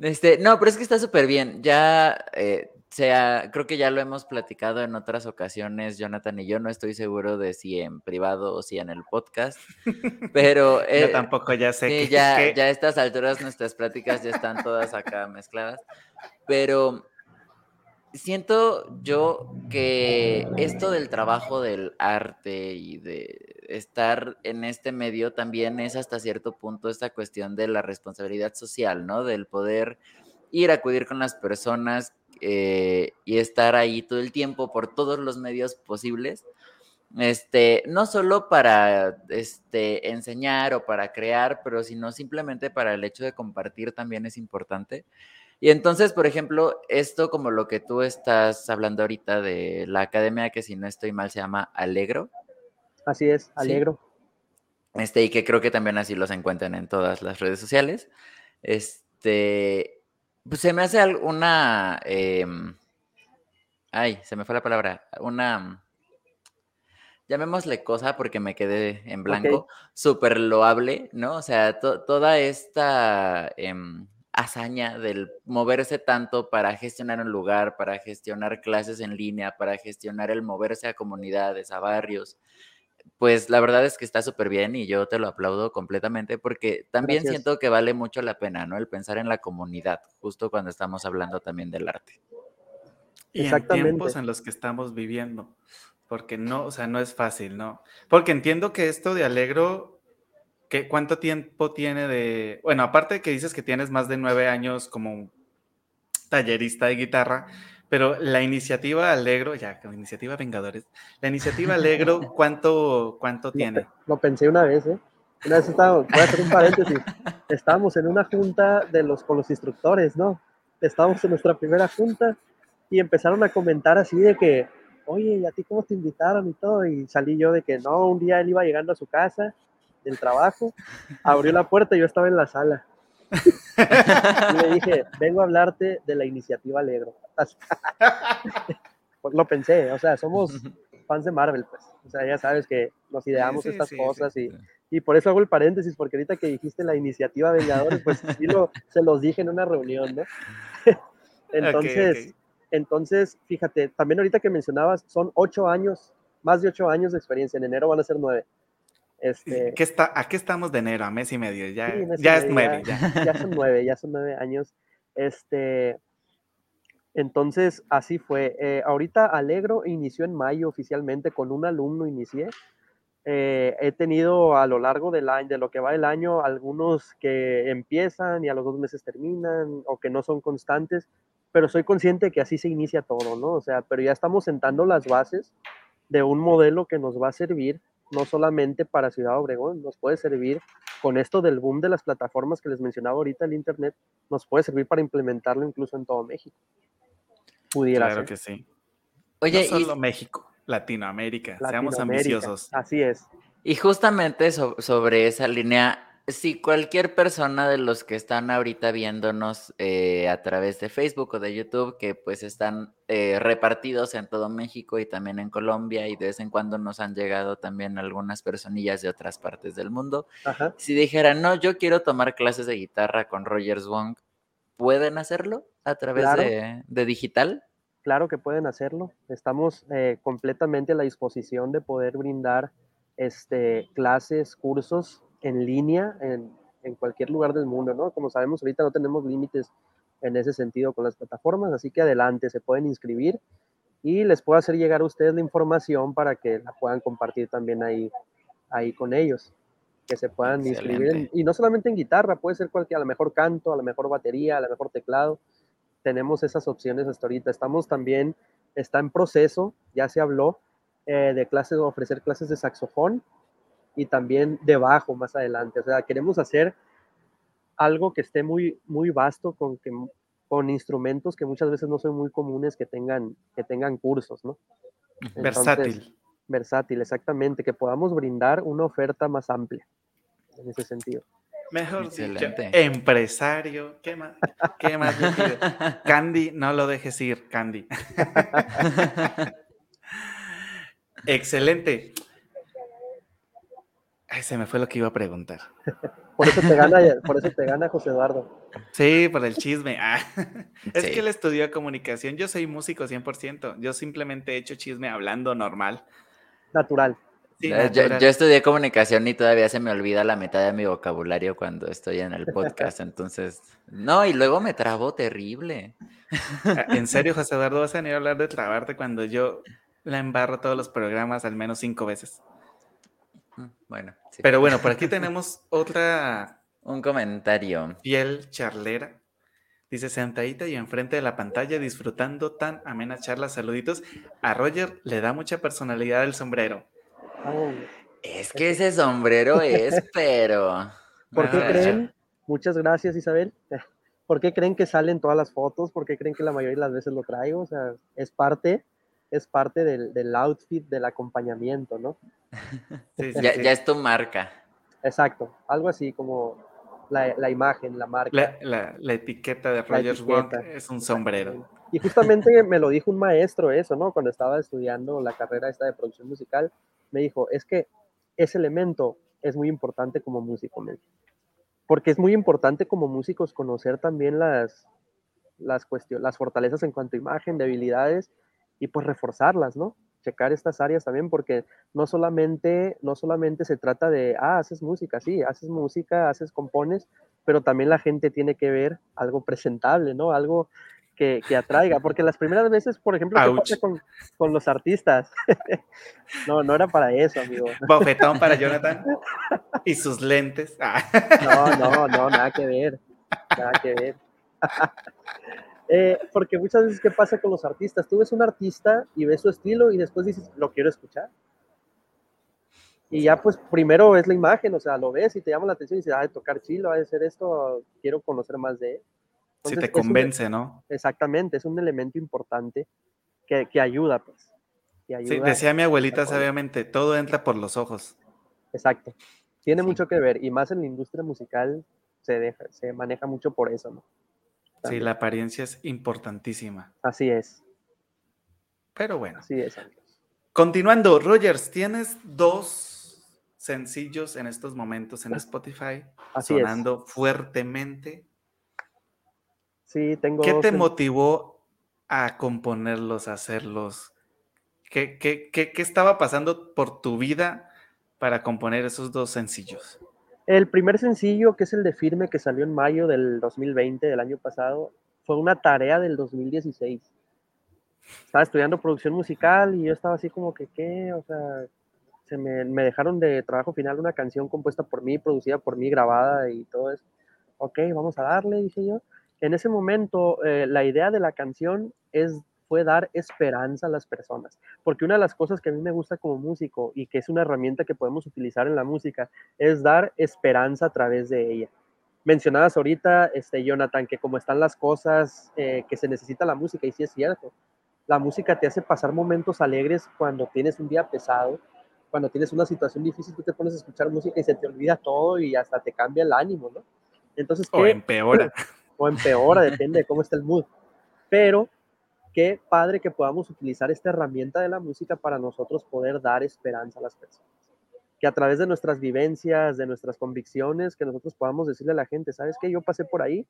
S2: este, no, pero es que está súper bien. Ya eh, sea, creo que ya lo hemos platicado en otras ocasiones, Jonathan y yo, no estoy seguro de si en privado o si en el podcast, pero...
S1: yo eh, tampoco ya sé.
S2: que, ya, ya a estas alturas nuestras pláticas ya están todas acá mezcladas, pero siento yo que esto del trabajo del arte y de estar en este medio también es hasta cierto punto esta cuestión de la responsabilidad social, ¿no? Del poder ir a acudir con las personas eh, y estar ahí todo el tiempo por todos los medios posibles. Este, no solo para este, enseñar o para crear, pero sino simplemente para el hecho de compartir también es importante. Y entonces, por ejemplo, esto como lo que tú estás hablando ahorita de la academia, que si no estoy mal se llama Alegro.
S3: Así es, Alegro.
S2: Este, y que creo que también así los encuentran en todas las redes sociales. Este, pues se me hace una, em, ay, se me fue la palabra, una, llamémosle cosa porque me quedé en blanco, súper loable, ¿no? O sea, toda esta em, hazaña del moverse tanto para gestionar un lugar, para gestionar clases en línea, para gestionar el moverse a comunidades, a barrios, pues la verdad es que está súper bien y yo te lo aplaudo completamente porque también siento que vale mucho la pena, ¿no? El pensar en la comunidad, justo cuando estamos hablando también del arte.
S1: Y en tiempos en los que estamos viviendo, porque no, o sea, no es fácil, ¿no? Porque entiendo que esto de Alegro, que ¿cuánto tiempo tiene de, bueno, aparte de que dices que tienes más de nueve años como tallerista de guitarra, pero la iniciativa Alegro, ya, la iniciativa Vengadores, la iniciativa Alegro, ¿cuánto, cuánto tiene?
S3: Lo, pensé una vez, ¿eh? Una vez estábamos, voy a hacer un paréntesis, estábamos en una junta de los, con los instructores, ¿no? Estábamos en nuestra primera junta y empezaron a comentar así de que, oye, ¿y a ti cómo te invitaron y todo? Y salí yo de que no, un día él iba llegando a su casa del trabajo, abrió la puerta y yo estaba en la sala y le dije, vengo a hablarte de la iniciativa Alegro. pues lo pensé, o sea, somos fans de Marvel, pues. O sea, ya sabes que nos ideamos estas cosas y, y, por eso hago el paréntesis, porque ahorita que dijiste la iniciativa Vengadores, pues sí lo, se los dije en una reunión, ¿no? entonces, entonces, fíjate, también ahorita que mencionabas, son ocho años, más de ocho años de experiencia, en enero van a ser nueve.
S1: Este, ¿Qué está, ¿A qué estamos de enero? A mes y medio. Ya, ya es nueve.
S3: Ya. son nueve, ya son nueve años. Este, entonces, así fue. Eh, ahorita Alegro inició en mayo oficialmente, con un alumno inicié. Eh, he tenido a lo largo del año, de lo que va el año, algunos que empiezan y a los dos meses terminan o que no son constantes, pero soy consciente que así se inicia todo, ¿no? O sea, pero ya estamos sentando las bases de un modelo que nos va a servir no solamente para Ciudad Obregón, nos puede servir con esto del boom de las plataformas que les mencionaba ahorita, el Internet, nos puede servir para implementarlo incluso en todo México.
S1: Pudiera claro que sí. Oye, no solo México, Latinoamérica, seamos ambiciosos.
S3: Así es.
S2: Y justamente sobre esa línea, si cualquier persona de los que están ahorita viéndonos eh, a través de Facebook o de YouTube, que pues están eh, repartidos en todo México y también en Colombia y de vez en cuando nos han llegado también algunas personillas de otras partes del mundo, si dijeran, no, yo quiero tomar clases de guitarra con Rogers Wong, ¿pueden hacerlo a través de, digital?
S3: Claro que pueden hacerlo. Estamos eh, completamente a la disposición de poder brindar este, clases, cursos en línea en, en, cualquier lugar del mundo, ¿no? Como sabemos, ahorita no tenemos límites en ese sentido con las plataformas, así que adelante, se pueden inscribir y les puedo hacer llegar a ustedes la información para que la puedan compartir también ahí, ahí con ellos, que se puedan inscribir, y no solamente en guitarra, puede ser cualquier, a lo mejor canto, a lo mejor batería, a lo mejor teclado, tenemos esas opciones hasta ahorita, estamos también, está en proceso, ya se habló, eh, de clases, ofrecer clases de saxofón, y también de bajo más adelante. O sea, queremos hacer algo que esté muy, muy vasto con, que, con instrumentos que muchas veces no son muy comunes que tengan, que tengan cursos, ¿no?
S1: versátil.
S3: Versátil, exactamente, que podamos brindar una oferta más amplia en ese sentido.
S1: Mejor dicho, empresario. ¿Qué más? ¿Qué más Candy, no lo dejes ir, Candy. Excelente. Ay, se me fue lo que iba a preguntar.
S3: por, eso te gana, por eso te gana José Eduardo.
S1: Sí, por el chisme. Ah, es que él estudió comunicación. Yo soy músico 100%. Yo simplemente he hecho chisme hablando normal.
S3: Natural.
S2: yo, estudié comunicación y todavía se me olvida la mitad de mi vocabulario cuando estoy en el podcast. Entonces, no, y luego me trabo terrible.
S1: Ah, en serio, José Eduardo, vas a venir a hablar de trabarte cuando yo la embarro todos los programas al menos cinco veces.
S2: Mm, bueno.
S1: Pero bueno, por aquí tenemos otra.
S2: Un comentario.
S1: Piel charlera. Dice, sentadita y enfrente de la pantalla disfrutando tan amena charla, saluditos. A Roger le da mucha personalidad el sombrero.
S2: Oh. Es que ese sombrero es, pero...
S3: ¿Por qué creen? Muchas gracias, Isabel. ¿Por qué creen que salen todas las fotos? ¿Por qué creen que la mayoría de las veces lo traigo? O sea, es parte, es parte del, outfit, del acompañamiento, ¿no?
S2: ya, es tu marca.
S3: Exacto, algo así como la, imagen, la marca.
S1: La, etiqueta de Rogers Wong es un sombrero.
S3: Y justamente me lo dijo un maestro eso, ¿no? Cuando estaba estudiando la carrera esta de producción musical, me dijo, es que ese elemento es muy importante como músico, porque es muy importante como músicos conocer también las, las, cuestiones, las fortalezas en cuanto a imagen, debilidades y pues reforzarlas, ¿no? Checar estas áreas también porque no solamente, no solamente se trata de, ah, haces música, sí, haces música, haces compones, pero también la gente tiene que ver algo presentable, ¿no? Algo que, atraiga, porque las primeras veces, por ejemplo, ¿qué pasa con, con, los artistas? no, no era para eso, amigo.
S1: Bofetón para Jonathan y sus lentes.
S3: No, no, no, nada que ver, nada que ver. Eh, porque muchas veces, ¿qué pasa con los artistas? Tú ves un artista y ves su estilo y después dices, lo quiero escuchar. Y ya pues primero es la imagen, o sea, lo ves y te llama la atención y dices, ah, de tocar chilo, a de hacer esto, quiero conocer más de él
S1: si te convence, ¿no?
S3: Exactamente, es un elemento importante que, que ayuda, pues.
S1: sí, decía mi abuelita sabiamente, todo entra por los ojos.
S3: Exacto. Tiene mucho que ver, y más en la industria musical se, deja, se maneja mucho por eso, ¿no?
S1: Sí, la apariencia es importantísima.
S3: Así es.
S1: Pero bueno.
S3: Así es, amigos.
S1: Continuando, Rogers, tienes dos sencillos en estos momentos en Spotify Así sonando fuertemente.
S3: Sí, tengo.
S1: ¿Qué te motivó a componerlos, a hacerlos? ¿Qué, qué, qué, qué estaba pasando por tu vida para componer esos dos sencillos?
S3: El primer sencillo, que es el de Firme, que salió en mayo del 2020, del año pasado, fue una tarea del 2016. Estaba estudiando producción musical y yo estaba así como que, ¿qué? O sea, se me, me dejaron de trabajo final una canción compuesta por mí, producida por mí, grabada y todo eso. Ok, vamos a darle, dije yo en ese momento eh, la idea de la canción es, fue dar esperanza a las personas, porque una de las cosas que a mí me gusta como músico y que es una herramienta que podemos utilizar en la música es dar esperanza a través de ella. Mencionabas ahorita, este, Jonathan, que como están las cosas eh, que se necesita la música, y sí es cierto, la música te hace pasar momentos alegres cuando tienes un día pesado, cuando tienes una situación difícil, tú te pones a escuchar música y se te olvida todo y hasta te cambia el ánimo, ¿no?
S1: Entonces, o empeora.
S3: o empeora, depende de cómo está el mood. Pero qué padre que podamos utilizar esta herramienta de la música para nosotros poder dar esperanza a las personas. Que a través de nuestras vivencias, de nuestras convicciones, que nosotros podamos decirle a la gente, ¿sabes qué? Yo pasé por ahí,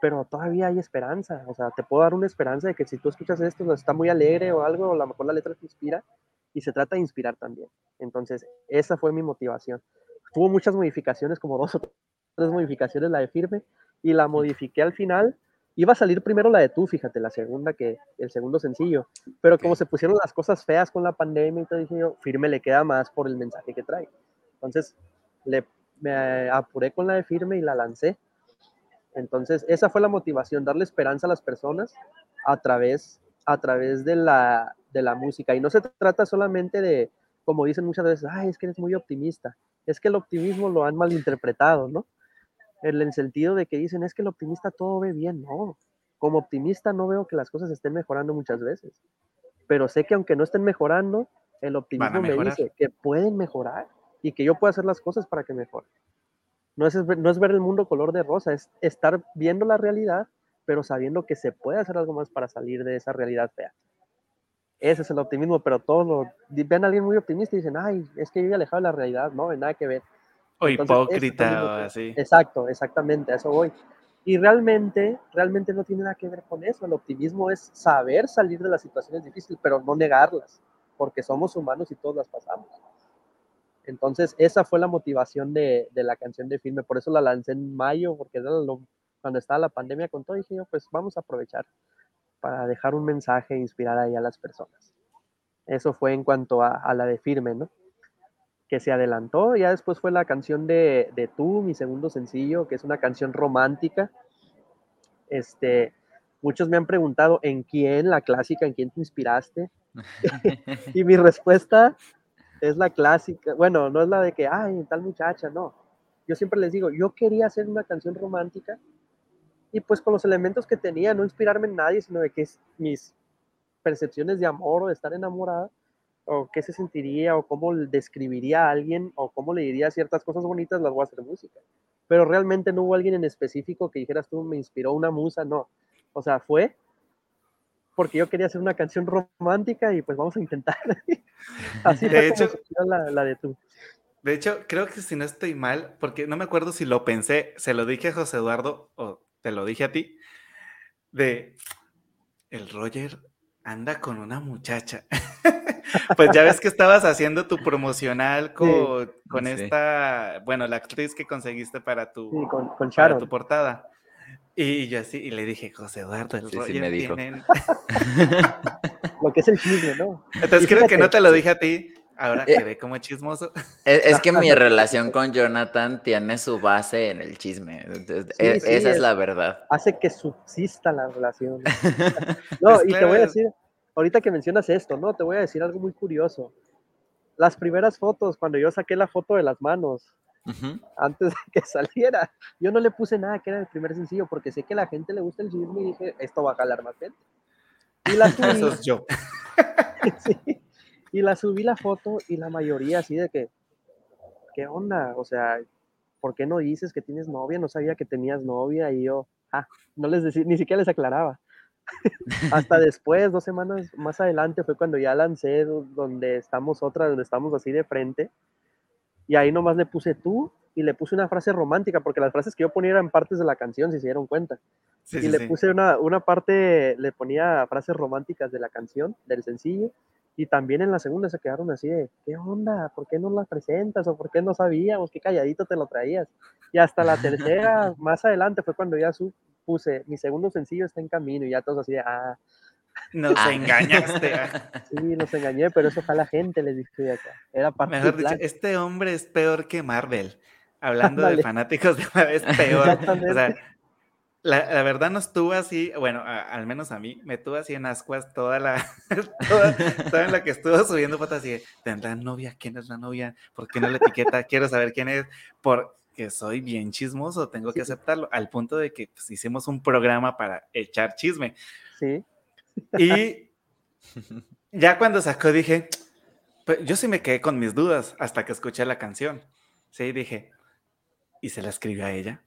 S3: pero todavía hay esperanza. O sea, te puedo dar una esperanza de que si tú escuchas esto, está muy alegre o algo, o a lo mejor la letra te inspira, y se trata de inspirar también. Entonces, esa fue mi motivación. Tuvo muchas modificaciones, como dos o tres modificaciones la de firme, y la modifiqué al final. Iba a salir primero la de tú, fíjate, la segunda que el segundo sencillo. Pero como se pusieron las cosas feas con la pandemia y todo, dije yo, firme le queda más por el mensaje que trae. Entonces, le, me apuré con la de firme y la lancé. Entonces, esa fue la motivación, darle esperanza a las personas a través, a través de, la, de la música. Y no se trata solamente de, como dicen muchas veces, ay, es que eres muy optimista. Es que el optimismo lo han malinterpretado, ¿no? En el sentido de que dicen, es que el optimista todo ve bien, no. Como optimista no veo que las cosas estén mejorando muchas veces, pero sé que aunque no estén mejorando, el optimismo me dice que pueden mejorar y que yo puedo hacer las cosas para que mejoren. No es, no es ver el mundo color de rosa, es estar viendo la realidad, pero sabiendo que se puede hacer algo más para salir de esa realidad fea. Ese es el optimismo, pero todos lo, ven a alguien muy optimista y dicen, ay, es que yo he alejado de la realidad, no, nada que ver.
S1: O hipócrita o así.
S3: Exacto, exactamente, a eso voy. Y realmente, realmente no tiene nada que ver con eso. El optimismo es saber salir de las situaciones difíciles, pero no negarlas, porque somos humanos y todos las pasamos. Entonces, esa fue la motivación de, de la canción de filme. Por eso la lancé en mayo, porque cuando estaba la pandemia con todo, dije yo, pues vamos a aprovechar para dejar un mensaje e inspirar ahí a las personas. Eso fue en cuanto a, a la de firme, ¿no? Que se adelantó. Ya después fue la canción de, de Tú, mi segundo sencillo, que es una canción romántica. Este, muchos me han preguntado en quién la clásica, en quién te inspiraste. y mi respuesta es la clásica. Bueno, no es la de que, ay, tal muchacha, no. Yo siempre les digo, yo quería hacer una canción romántica y pues con los elementos que tenía, no inspirarme en nadie, sino de que mis percepciones de amor o de estar enamorada, o qué se sentiría, o cómo describiría a alguien, o cómo le diría ciertas cosas bonitas, las voy a hacer música. Pero realmente no hubo alguien en específico que dijeras tú, me inspiró una musa, no. O sea, fue porque yo quería hacer una canción romántica y pues vamos a intentar. Así de hecho, la, la de tú.
S1: De hecho, creo que si no estoy mal, porque no me acuerdo si lo pensé, se lo dije a José Eduardo o te lo dije a ti, de el Roger anda con una muchacha. pues ya ves que estabas haciendo tu promocional con, con esta, bueno, la actriz que conseguiste para tu,
S3: con,
S1: para tu portada. Y yo así, y le dije, José Eduardo, el me tienen...
S3: Lo que es el chisme, ¿no?
S1: Entonces creo que no te lo dije a ti, Ahora eh, quedé como chismoso.
S2: Es, que mi relación con Jonathan tiene su base en el chisme. E, esa es, la verdad.
S3: Hace que subsista la relación. No, y te voy a decir, ahorita que mencionas esto, ¿no? Te voy a decir algo muy curioso. Las primeras fotos, cuando yo saqué la foto de las manos, antes de que saliera, yo no le puse nada que era el primer sencillo, porque sé que a la gente le gusta el chisme y dije, esto va a jalar más gente. Y la
S1: Eso es yo.
S3: sí. Y la subí la foto y la mayoría así de que, ¿qué onda? O sea, ¿por qué no dices que tienes novia? No sabía que tenías novia y yo, ah, no les decía, ni siquiera les aclaraba. Hasta después, dos semanas más adelante, fue cuando ya lancé donde estamos otra, donde estamos así de frente. Y ahí nomás le puse tú y le puse una frase romántica, porque las frases que yo ponía eran partes de la canción, si se dieron cuenta. y le puse una, una parte, le ponía frases románticas de la canción, del sencillo, y también en la segunda se quedaron así de, ¿qué onda? ¿Por qué no la presentas? ¿O por qué no sabíamos? ¿Qué calladito te lo traías? Y hasta la tercera, más adelante, fue cuando ya puse, mi segundo sencillo está en camino y ya todos así de, ah.
S1: Nos ah. engañaste.
S3: sí, nos engañé, pero eso fue a la gente, les dije Era parte
S1: Mejor dicho, este hombre es peor que Marvel. Hablando de fanáticos de una vez peor. O sea, la, verdad no estuvo así, bueno, al menos a mí, me tuvo así en ascuas toda la, toda, en la que estuvo subiendo fotos así, ¿tendrá novia? ¿Quién es la novia? ¿Por qué no la etiqueta? Quiero saber quién es, porque soy bien chismoso, tengo que aceptarlo, al punto de que pues, hicimos un programa para echar chisme.
S3: Sí.
S1: Y ya cuando sacó dije, pues yo sí me quedé con mis dudas hasta que escuché la canción. Sí, dije, ¿y se la escribió a ella?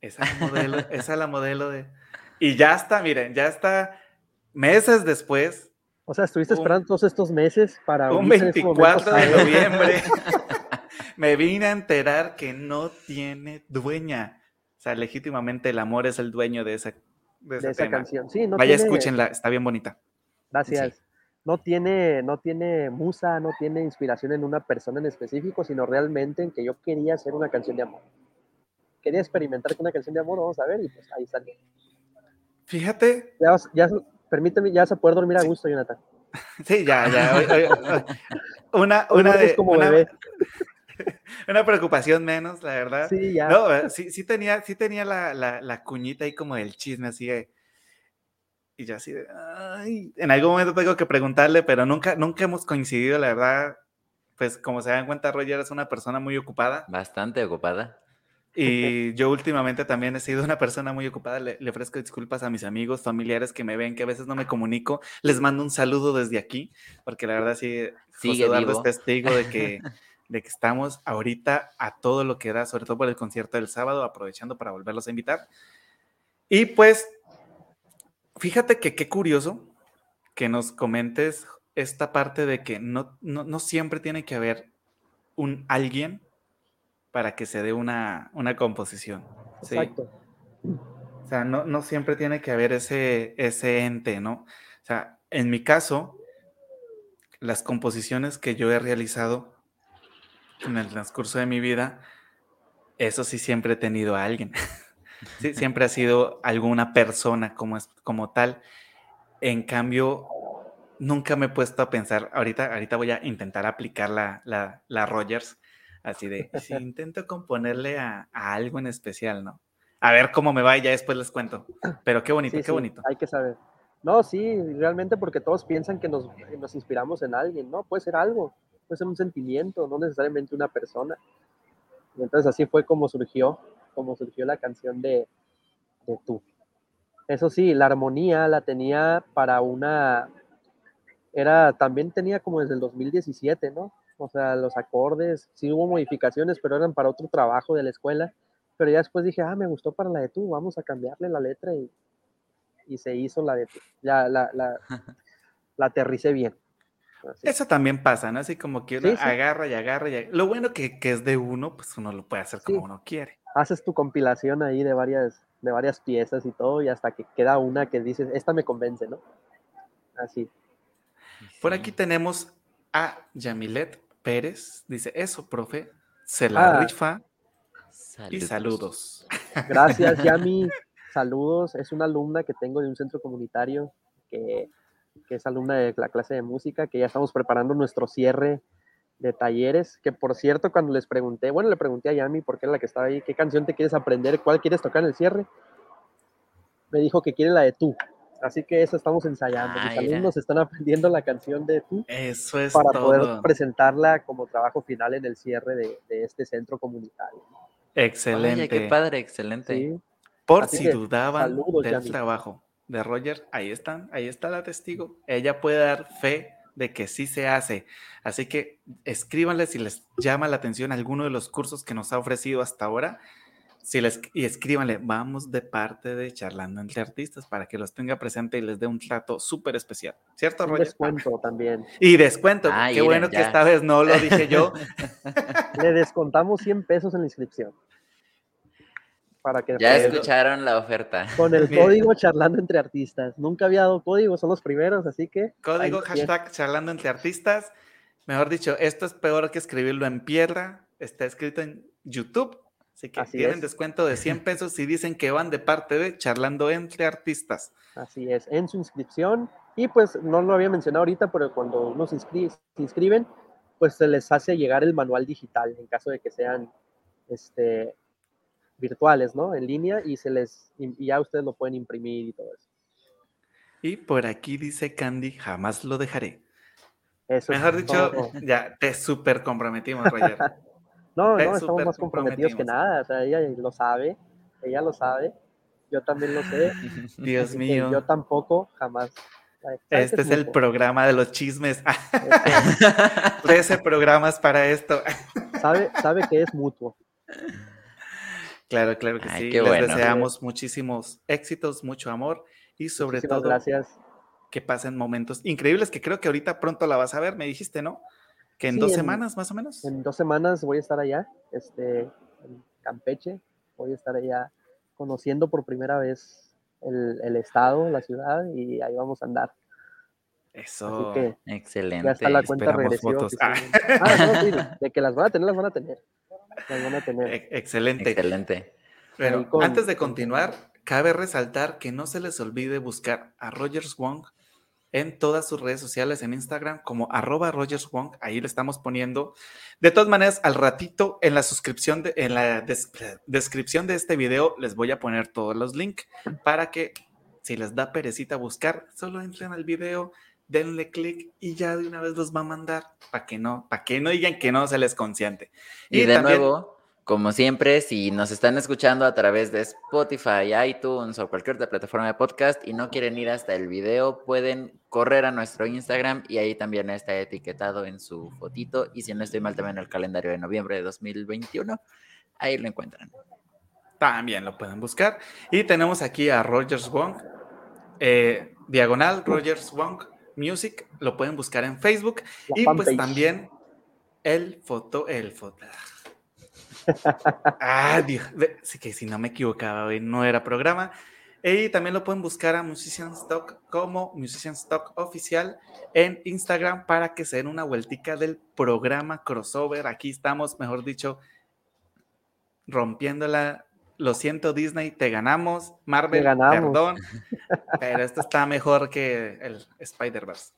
S1: Esa es la modelo, esa es la modelo de... Y ya está, miren, ya está meses después.
S3: O sea, estuviste esperando todos estos meses para...
S1: Un 24 de noviembre me vine a enterar que no tiene dueña. O sea, legítimamente el amor es el dueño de esa,
S3: de esa, canción. Sí,
S1: no Vaya, escúchenla, está bien bonita.
S3: Gracias. No tiene, no tiene musa, no tiene inspiración en una persona en específico, sino realmente en que yo quería hacer una canción de amor quería experimentar con una canción de amor, vamos a ver, y pues ahí salió.
S1: Fíjate.
S3: Ya, ya, permíteme, ya a poder dormir a gusto, Jonathan.
S1: Sí, ya, ya. una, una, de, como una, una, preocupación menos, la verdad.
S3: Sí, ya.
S1: No, eh, sí, sí tenía, sí tenía la, la, la cuñita ahí como del chisme, así de. Y ya así de. Ay, en algún momento tengo que preguntarle, pero nunca, nunca hemos coincidido, la verdad. Pues como se dan cuenta, Roger es una persona muy ocupada.
S2: Bastante ocupada.
S1: Y yo últimamente también he sido una persona muy ocupada. Le, ofrezco disculpas a mis amigos, familiares que me ven, que a veces no me comunico. Les mando un saludo desde aquí, porque la verdad sí, José Eduardo es testigo de que, de que estamos ahorita a todo lo que da, sobre todo por el concierto del sábado, aprovechando para volverlos a invitar. Y pues, fíjate que qué curioso que nos comentes esta parte de que no, no, no siempre tiene que haber un alguien para que se dé una, composición. Exacto. O sea, no, siempre tiene que haber ese, ese ente, ¿no? O sea, en mi caso, las composiciones que yo he realizado en el transcurso de mi vida, eso sí siempre he tenido a alguien. sí, siempre ha sido alguna persona como, es, como tal. En cambio, nunca me he puesto a pensar, ahorita, ahorita voy a intentar aplicar la, la, la Rogers, Así de, si intento componerle a, algo en especial, ¿no? A ver cómo me va y ya después les cuento. Pero qué bonito, qué bonito.
S3: Hay que saber. No, sí, realmente porque todos piensan que nos, nos, inspiramos en alguien, ¿no? Puede ser algo, puede ser un sentimiento, no necesariamente una persona. Y entonces así fue como surgió, como surgió la canción de, de Tú. Eso sí, la armonía la tenía para una, era, también tenía como desde el 2017, ¿no? O sea, los acordes, sí hubo modificaciones, pero eran para otro trabajo de la escuela. Pero ya después dije, ah, me gustó para la de tú, vamos a cambiarle la letra y y se hizo la de ya la, la, la aterricé bien.
S1: Eso también pasa, ¿no? Así como que uno agarra y agarra y Lo bueno que, que, es de uno, pues uno lo puede hacer como uno quiere.
S3: Haces tu compilación ahí de varias, de varias piezas y todo, y hasta que queda una que dices, esta me convence, ¿no? Así.
S1: Por aquí tenemos a Yamilet Pérez. Dice, eso, profe, se la ah. rifa. Y saludos.
S3: Gracias, Yami. saludos. Es una alumna que tengo de un centro comunitario que, es alumna de la clase de música, que ya estamos preparando nuestro cierre de talleres, que por cierto, cuando les pregunté, bueno, le pregunté a Yami, porque es la que estaba ahí, ¿qué canción te quieres aprender? ¿Cuál quieres tocar en el cierre? Me dijo que quiere la de tú. Así que eso estamos ensayando. Mis alumnos están aprendiendo la canción de tú.
S1: Eso es
S3: Para poder presentarla como trabajo final en el cierre de, este centro comunitario.
S1: Excelente.
S2: qué padre, excelente.
S1: Por si dudaban del trabajo de Roger, ahí están, ahí está la testigo. Ella puede dar fe de que sí se hace. Así que escríbanle si les llama la atención alguno de los cursos que nos ha ofrecido hasta ahora. Si les, y escríbanle, vamos de parte de Charlando entre Artistas para que los tenga presente y les dé un trato súper especial. ¿Cierto, Roger?
S3: Descuento también.
S1: Y descuento. Ah, Qué bueno que esta vez no lo dije yo.
S3: Le descontamos 100 pesos en la inscripción
S2: para que ya escucharon la oferta.
S3: Con el código charlando entre artistas. Nunca había dado código, son los primeros, así que.
S1: Código hashtag charlando entre artistas. Mejor dicho, esto es peor que escribirlo en piedra. Está escrito en YouTube. Así que tienen descuento de 100 pesos si dicen que van de parte de charlando entre artistas.
S3: Así es, en su inscripción. Y pues no lo había mencionado ahorita, pero cuando uno se, se inscriben, pues se les hace llegar el manual digital en caso de que sean este, virtuales, ¿no? En línea y se les y ya ustedes lo pueden imprimir y todo eso.
S1: Y por aquí dice Candy, jamás lo dejaré. Eso Mejor dicho, ya te súper comprometimos, Roger.
S3: no, no, estamos más comprometidos que nada. O sea, ella lo sabe, ella lo sabe, yo también lo sé.
S1: Dios mío.
S3: Yo tampoco, jamás.
S1: Este es, el programa de los chismes. Trece programas para esto.
S3: sabe, sabe que es mutuo.
S1: Claro, claro que sí. Les deseamos muchísimos éxitos, mucho amor y sobre todo
S3: gracias.
S1: que pasen momentos increíbles que creo que ahorita pronto la vas a ver, me dijiste, ¿no? Que en dos semanas más o menos.
S3: En dos semanas voy a estar allá, este, en Campeche, voy a estar allá conociendo por primera vez el, estado, la ciudad y ahí vamos a andar.
S1: Eso,
S2: excelente.
S3: Ya está la cuenta regresiva. Ah. ah, no, de que las van a tener, las van a tener.
S1: Excelente.
S2: Excelente.
S1: Pero antes de continuar, cabe resaltar que no se les olvide buscar a Rogers Wong en todas sus redes sociales, en Instagram, como arroba Rogers Wong, ahí le estamos poniendo. De todas maneras, al ratito en la suscripción, de, en la descripción de este video, les voy a poner todos los links para que si les da perecita buscar, solo entren al video, denle clic y ya de una vez los va a mandar para que no, para que no digan que no se les consiente.
S2: Y, de nuevo, como siempre, si nos están escuchando a través de Spotify, iTunes o cualquier otra plataforma de podcast y no quieren ir hasta el video, pueden correr a nuestro Instagram y ahí también está etiquetado en su fotito y si no estoy mal también en el calendario de noviembre de 2021, ahí lo encuentran.
S1: También lo pueden buscar. Y tenemos aquí a Rogers Wong, eh, diagonal Rogers Wong Music, lo pueden buscar en Facebook y pues también el foto, el foto. ah, Dios, sí que si no me equivocaba, hoy no era programa. Y también lo pueden buscar a Musician Stock como Musician Stock Oficial en Instagram para que se den una vueltica del programa crossover. Aquí estamos, mejor dicho, rompiéndola lo siento Disney, te ganamos, Marvel, perdón, pero esto está mejor que el Spider-Verse.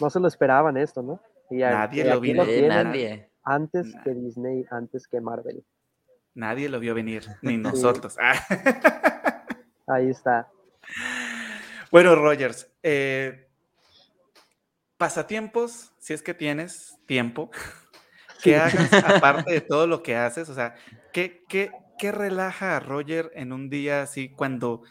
S3: No se lo esperaban esto, ¿no?
S1: nadie lo vio,
S2: nadie.
S3: Antes que Disney, antes que Marvel.
S1: Nadie lo vio venir, ni nosotros.
S3: Ahí está.
S1: Bueno, Rogers, eh, pasatiempos, si es que tienes tiempo, que hagas aparte de todo lo que haces, o sea, ¿qué, qué, qué relaja a Roger en un día así cuando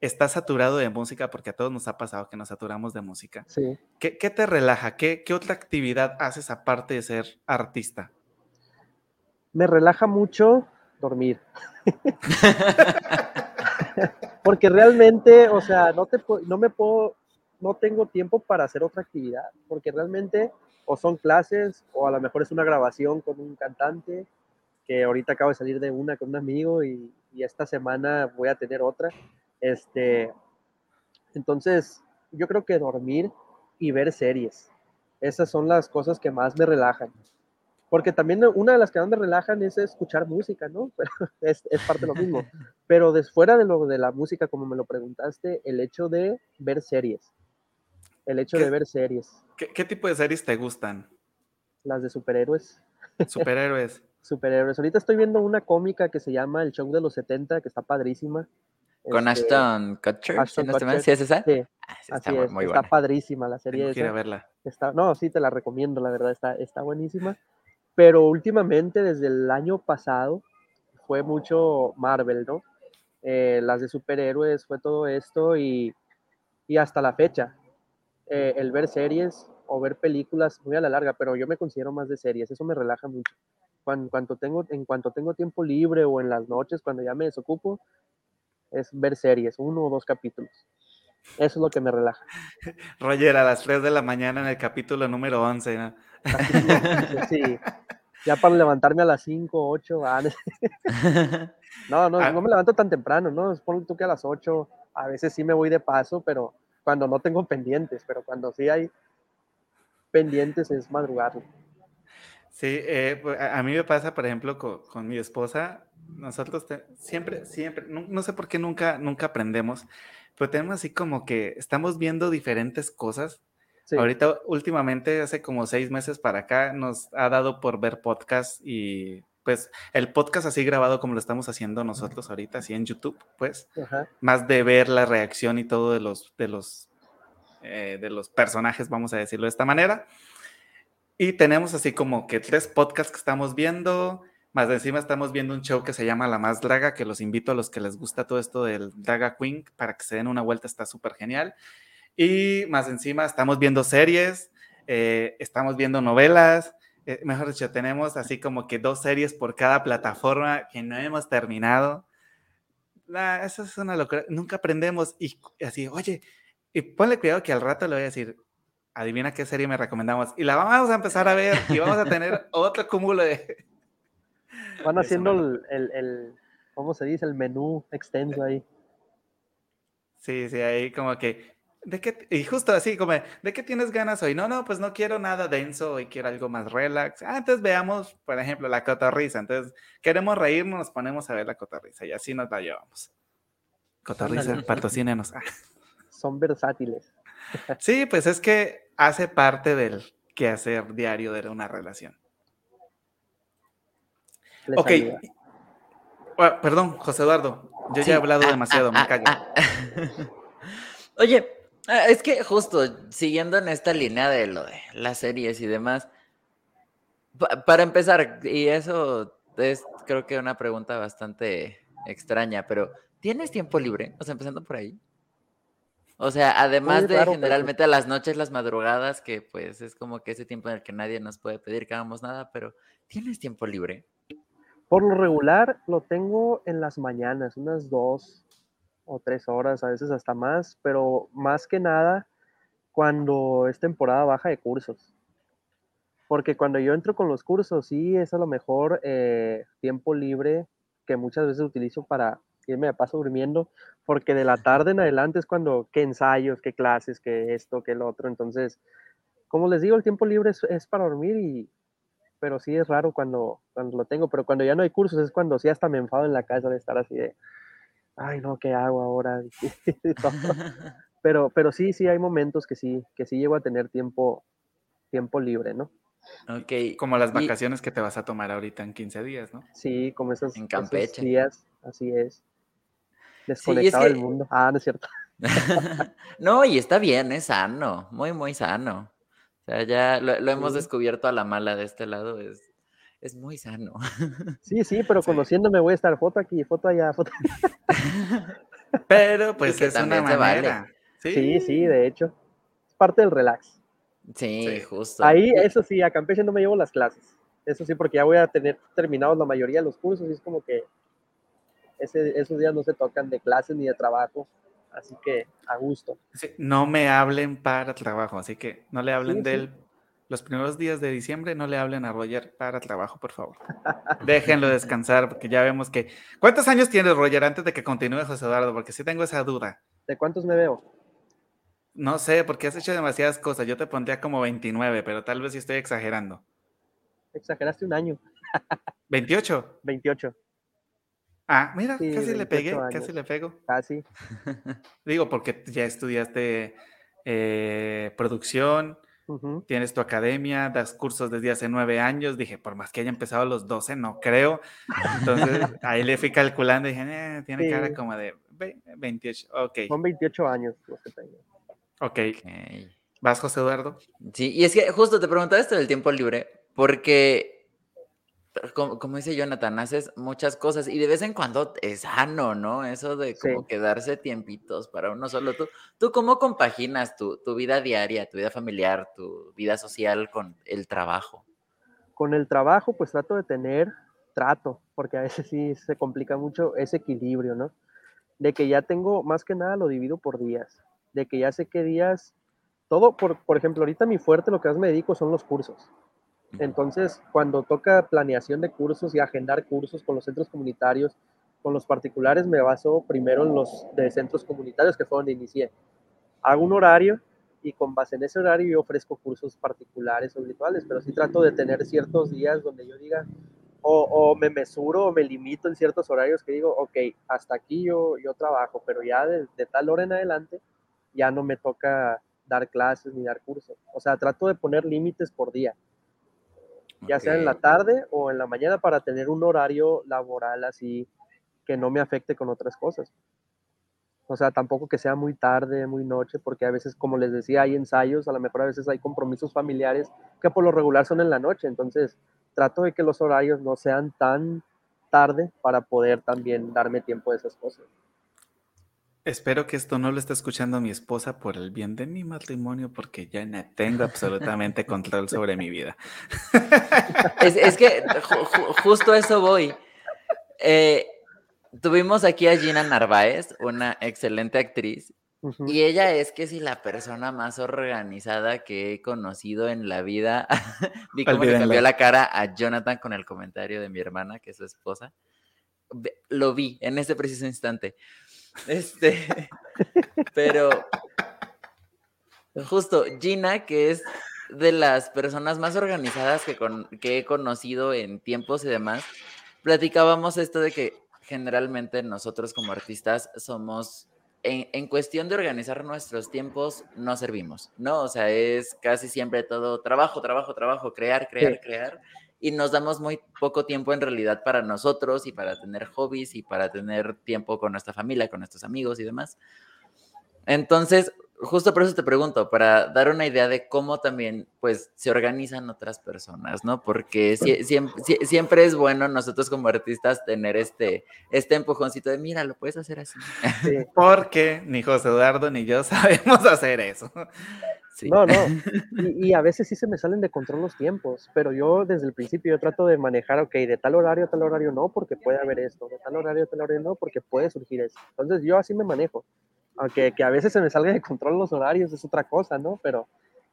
S1: está saturado de música? Porque a todos nos ha pasado que nos saturamos de música.
S3: Sí.
S1: ¿Qué, qué te relaja? ¿Qué, ¿Qué otra actividad haces aparte de ser artista?
S3: Me relaja mucho dormir. Porque realmente, o sea, no, te, no me puedo, no tengo tiempo para hacer otra actividad, porque realmente o son clases o a lo mejor es una grabación con un cantante, que ahorita acabo de salir de una con un amigo y, y esta semana voy a tener otra. Este, entonces, yo creo que dormir y ver series, esas son las cosas que más me relajan. Porque también una de las que más me relajan es escuchar música, ¿no? Pero es, es parte de lo mismo. Pero desfuera de lo de la música, como me lo preguntaste, el hecho de ver series. El hecho de ver series.
S1: ¿qué, ¿Qué tipo de series te gustan?
S3: Las de superhéroes.
S1: Superhéroes.
S3: Superhéroes. Ahorita estoy viendo una cómica que se llama El Show de los 70, que está padrísima.
S2: Con este, Ashton Kutcher,
S3: Ashton
S2: ¿sí,
S3: Kutcher.
S2: ¿Sí es esa?
S3: Sí,
S2: Ah, sí, está muy,
S3: es.
S2: muy
S3: está padrísima la serie. Esa.
S1: verla.
S3: Está, no, sí, te la recomiendo, la verdad, está, está buenísima. Pero últimamente, desde el año pasado, fue mucho Marvel, ¿no? Eh, las de superhéroes, fue todo esto y, y hasta la fecha, eh, el ver series o ver películas muy a la larga, pero yo me considero más de series, eso me relaja mucho. Cuando, cuanto tengo, en cuanto tengo tiempo libre o en las noches, cuando ya me desocupo, es ver series, uno o dos capítulos. Eso es lo que me relaja.
S1: Roger, a las 3 de la mañana en el capítulo número 11. ¿no?
S3: Sí, ya para levantarme a las 5, 8, ah, no, no,
S1: Ah.
S3: no me levanto tan temprano, ¿no? Ponle tú que a las 8, a veces sí me voy de paso, pero cuando no tengo pendientes, pero cuando sí hay pendientes es madrugar.
S1: Sí, eh, pues, a mí me pasa, por ejemplo, con, con mi esposa, nosotros te- siempre, siempre, no, no sé por qué nunca, nunca aprendemos, pero tenemos así como que estamos viendo diferentes cosas.
S3: Sí,
S1: Ahorita, últimamente, hace como seis meses para acá, nos ha dado por ver podcast y pues el podcast así grabado como lo estamos haciendo nosotros ahorita, así en YouTube, pues,
S3: ajá,
S1: más de ver la reacción y todo de los, de los, eh, de los personajes, vamos a decirlo de esta manera. Y tenemos así como que tres podcasts que estamos viendo, más encima estamos viendo un show que se llama La Más Draga, que los invito a los que les gusta todo esto del Draga Queen para que se den una vuelta, está súper genial. Y más encima estamos viendo series, eh, estamos viendo novelas, eh, mejor dicho, tenemos así como que dos series por cada plataforma que no hemos terminado. Nah, eso es una locura. Nunca aprendemos y así, oye, y ponle cuidado que al rato le voy a decir, adivina qué serie me recomendamos. Y la vamos a empezar a ver y vamos a tener otro cúmulo de...
S3: van haciendo el, el, el- ¿cómo se dice? El menú extenso ahí.
S1: Sí, sí, ahí como que... ¿De qué? Y justo así, como, ¿de qué tienes ganas hoy? No, no, pues no quiero nada denso, hoy quiero algo más relax. Ah, entonces veamos, por ejemplo, la cotorriza. Entonces, queremos reírnos, nos ponemos a ver la cotorriza y así nos la llevamos. Cotorriza, patrocínenos.
S3: Son versátiles.
S1: Sí, pues es que hace parte del quehacer diario de una relación.
S3: les
S1: Ok. Ah, perdón, José Eduardo. Yo
S2: Sí.
S1: ya he hablado
S2: Ah,
S1: demasiado,
S2: ah,
S1: me callo.
S2: ah. Oye, es que justo siguiendo en esta línea de lo de las series y demás, pa- para empezar, y eso es creo que una pregunta bastante extraña, pero ¿tienes tiempo libre? O sea, empezando por ahí. O sea, además de
S3: raro, pero-
S2: generalmente a las noches, las madrugadas, que pues es como que ese tiempo en el que nadie nos puede pedir que hagamos nada, pero ¿tienes tiempo libre?
S3: Por lo regular lo tengo en las mañanas, unas dos o tres horas, a veces hasta más, pero más que nada cuando es temporada baja de cursos. Porque cuando yo entro con los cursos, sí es a lo mejor eh, tiempo libre que muchas veces utilizo para irme de paso durmiendo, porque de la tarde en adelante es cuando, qué ensayos, qué clases, qué esto, qué el otro. Entonces, como les digo, el tiempo libre es, es para dormir y, pero sí es raro cuando, cuando lo tengo, pero cuando ya no hay cursos es cuando sí hasta me enfado en la casa de estar así de, ay no, ¿qué hago ahora? Pero, pero sí, sí hay momentos que sí, que sí llego a tener tiempo, tiempo libre, ¿no?
S2: Ok.
S1: Como las vacaciones que te vas a tomar ahorita en 15 días, ¿no?
S3: Sí, como esos,
S2: en Campeche.
S3: días, así es. Desconectado del mundo. Ah, no es cierto.
S2: no, y está bien, es sano, muy, muy sano. O sea, ya lo, hemos descubierto a la mala de este lado, es, es muy sano.
S3: Sí, sí, pero conociéndome voy a estar foto aquí, foto allá, foto
S1: Pero pues es una manera.
S3: ¿Sí? sí, de hecho. Es parte del relax.
S2: Sí, justo.
S3: Ahí, eso sí, a Campeche no me llevo las clases. Eso sí, porque ya voy a tener terminados la mayoría de los cursos y es como que ese, esos días no se tocan de clases ni de trabajo. Así que a gusto.
S1: no me hablen para trabajo, así que no le hablen de él. Los primeros días de diciembre no le hablen a Roger para trabajo, por favor. Déjenlo descansar, porque ya vemos que. ¿Cuántos años tienes, Roger, antes de que continúe José Eduardo? Porque sí tengo esa duda.
S3: ¿De cuántos me veo?
S1: No sé, porque has hecho demasiadas cosas. Yo te pondría como 29, pero tal vez sí estoy exagerando.
S3: Exageraste un año.
S1: ¿28?
S3: 28.
S1: Ah, mira, casi le pegué, casi le pego.
S3: Casi.
S1: Digo, porque ya estudiaste eh, producción, tienes tu academia, das cursos desde hace nueve años. Dije, por más que haya empezado a los 12, no creo. Entonces ahí le fui calculando y dije, eh, tiene cara como de 28. Ok.
S3: Son 28 años los que tengo.
S1: Ok. ¿Vas, José Eduardo?
S2: Sí, y es que justo te preguntaba esto del tiempo libre, porque como, dice Jonathan, haces muchas cosas y de vez en cuando es sano, ¿no? Eso de como quedarse tiempitos para uno solo. ¿Tú, tú cómo compaginas tu, tu, vida diaria, tu vida familiar, tu vida social con el trabajo?
S3: Con el trabajo, pues trato de tener trato, porque a veces sí se complica mucho ese equilibrio, ¿no? De que ya tengo, más que nada lo divido por días, de que ya sé qué días, todo, por, por ejemplo, ahorita mi fuerte, lo que más me dedico son los cursos entonces, cuando toca planeación de cursos y agendar cursos con los centros comunitarios, con los particulares, me baso primero en los de centros comunitarios, que fue donde inicié. Hago un horario y con base en ese horario yo ofrezco cursos particulares o virtuales, pero sí trato de tener ciertos días donde yo diga, o, me mesuro o me limito en ciertos horarios que digo, ok, hasta aquí yo, yo trabajo, pero ya de, de tal hora en adelante ya no me toca dar clases ni dar cursos. O sea, trato de poner límites por día ya sea en la tarde o en la mañana para tener un horario laboral así que no me afecte con otras cosas. O sea, tampoco que sea muy tarde, muy noche, porque a veces, como les decía, hay ensayos, a lo mejor a veces hay compromisos familiares que por lo regular son en la noche. Entonces, trato de que los horarios no sean tan tarde para poder también darme tiempo de esas cosas.
S1: Espero que esto no lo esté escuchando mi esposa por el bien de mi matrimonio, porque ya no tengo absolutamente control sobre mi vida.
S2: Es, que justo a eso voy. Eh, tuvimos aquí a Gina Narváez, una excelente actriz, y ella es que si la persona más organizada que he conocido en la vida. Vi cómo le cambió la cara a Jonathan con el comentario de mi hermana, que es su esposa. Lo vi en ese preciso instante. Este, pero justo Gina, que es de las personas más organizadas que, que he conocido en tiempos y demás, platicábamos esto de que generalmente nosotros como artistas somos, en, en, cuestión de organizar nuestros tiempos, no servimos, ¿no? O sea, es casi siempre todo trabajo, trabajo, trabajo, crear, crear, crear y nos damos muy poco tiempo en realidad para nosotros y para tener hobbies y para tener tiempo con nuestra familia, con nuestros amigos y demás. Entonces, justo por eso te pregunto, para dar una idea de cómo también pues se organizan otras personas, ¿no? Porque siempre, siempre es bueno nosotros como artistas tener este, este empujoncito de, mira, lo puedes hacer así.
S1: Porque ni José Eduardo ni yo sabemos hacer eso.
S3: No, no. Y, a veces sí se me salen de control los tiempos, pero yo desde el principio yo trato de manejar, ok, de tal horario a tal horario no, porque puede haber esto, de tal horario a tal horario no, porque puede surgir eso. Entonces yo así me manejo. Aunque que a veces se me salga de control los horarios es otra cosa, ¿no? Pero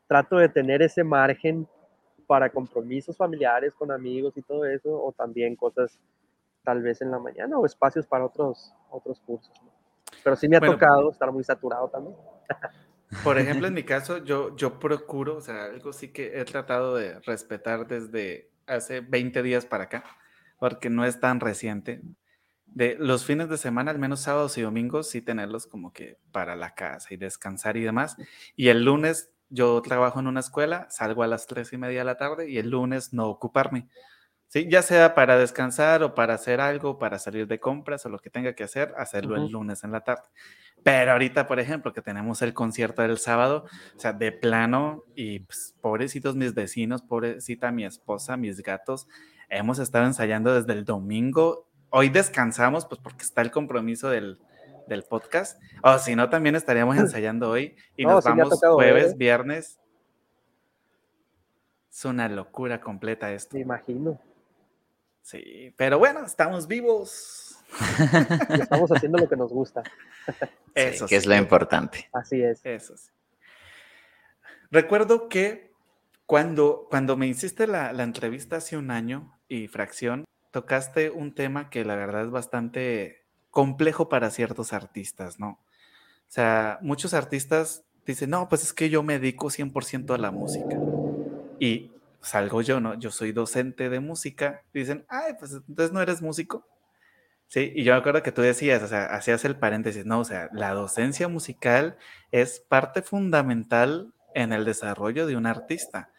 S3: trato de tener ese margen para compromisos familiares con amigos y todo eso, o también cosas tal vez en la mañana o espacios para otros, otros cursos. Pero sí me ha tocado estar muy saturado también.
S1: Por ejemplo, en mi caso, yo, yo procuro, o sea, algo sí que he tratado de respetar desde hace 20 días para acá, porque no es tan reciente. De los fines de semana, al menos sábados y domingos, sí tenerlos como que para la casa y descansar y demás. Y el lunes yo trabajo en una escuela, salgo a las tres y media de la tarde y el lunes no ocuparme. ¿sí? Ya sea para descansar o para hacer algo, para salir de compras o lo que tenga que hacer, hacerlo el lunes en la tarde. Pero ahorita, por ejemplo, que tenemos el concierto del sábado, o sea, de plano, y pues, pobrecitos mis vecinos, pobrecita mi esposa, mis gatos, hemos estado ensayando desde el domingo. Hoy descansamos, pues porque está el compromiso del, del podcast. O si no, también estaríamos ensayando hoy y nos vamos jueves, viernes. Es una locura completa esto.
S3: Me imagino.
S1: Sí, pero bueno, estamos vivos.
S3: estamos haciendo lo que nos gusta.
S2: Eso que es lo importante.
S3: Así es.
S1: Eso sí. Recuerdo que cuando, cuando me hiciste la, la entrevista hace un año y fracción, tocaste un tema que la verdad es bastante complejo para ciertos artistas, ¿no? O sea, muchos artistas dicen, no, pues es que yo me dedico 100% a la música. Y salgo yo, ¿no? Yo soy docente de música. Dicen, ay, pues entonces no eres músico. Sí, y yo me acuerdo que tú decías, o sea, hacías el paréntesis, no, o sea, la docencia musical es parte fundamental en el desarrollo de un artista.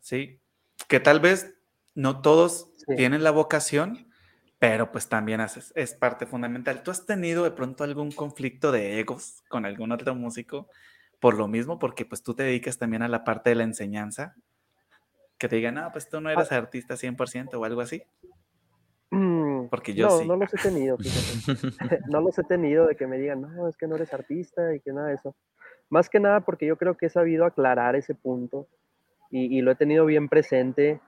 S1: Sí, que tal vez no todos tienen la vocación, pero pues también haces, es parte fundamental. ¿Tú has tenido de pronto algún conflicto de egos con algún otro músico por lo mismo? Porque pues tú te dedicas también a la parte de la enseñanza que te digan, no, pues tú no eres ah. artista 100% o algo así?
S3: Mm, Porque yo no, sí. No los he tenido, no los he tenido de que me digan, no, es que no eres artista y que nada de eso. Más que nada porque yo creo que he sabido aclarar ese punto y, y lo he tenido bien presente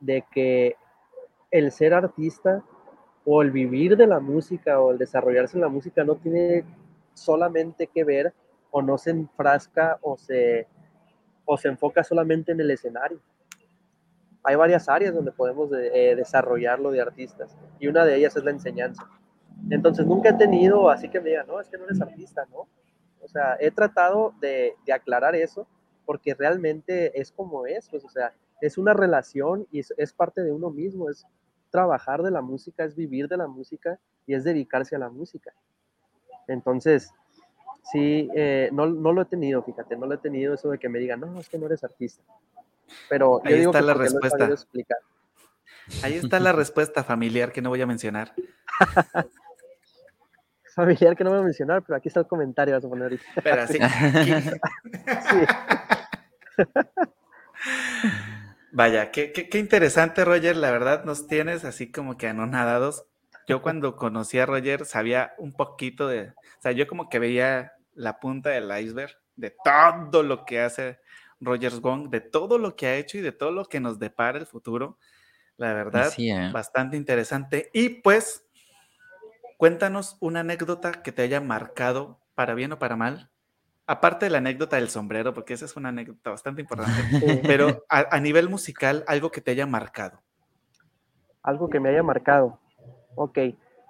S3: de que el ser artista o el vivir de la música o el desarrollarse en la música no tiene solamente que ver o no se enfrasca o se, o se enfoca solamente en el escenario hay varias áreas donde podemos eh, desarrollarlo de artistas y una de ellas es la enseñanza. Entonces nunca he tenido así que me digan, no, es que no eres artista, ¿no? O sea, he tratado de, aclarar eso porque realmente es como es, pues, o sea, es una relación y es, parte de uno mismo, es trabajar de la música, es vivir de la música y es dedicarse a la música. Entonces, sí, eh, no, no, lo he tenido, fíjate, no lo he tenido eso de que me digan, no, es que no eres artista. Pero
S1: Ahí está la respuesta. Ahí está la respuesta familiar que no voy a mencionar.
S3: familiar que no voy a mencionar, pero aquí está el comentario, vas a poner ahorita.
S1: Pero sí. Vaya, qué, qué, interesante, Roger. La verdad, nos tienes así como que anonadados. Yo cuando conocí a Roger sabía un poquito de, o sea, yo como que veía la punta del iceberg de todo lo que hace Rogers Gong, de todo lo que ha hecho y de todo lo que nos depara el futuro. La verdad, bastante interesante. Y pues, cuéntanos una anécdota que te haya marcado, para bien o para mal. Aparte de la anécdota del sombrero, porque esa es una anécdota bastante importante, pero a, nivel musical, algo que te haya marcado.
S3: Algo que me haya marcado. Ok.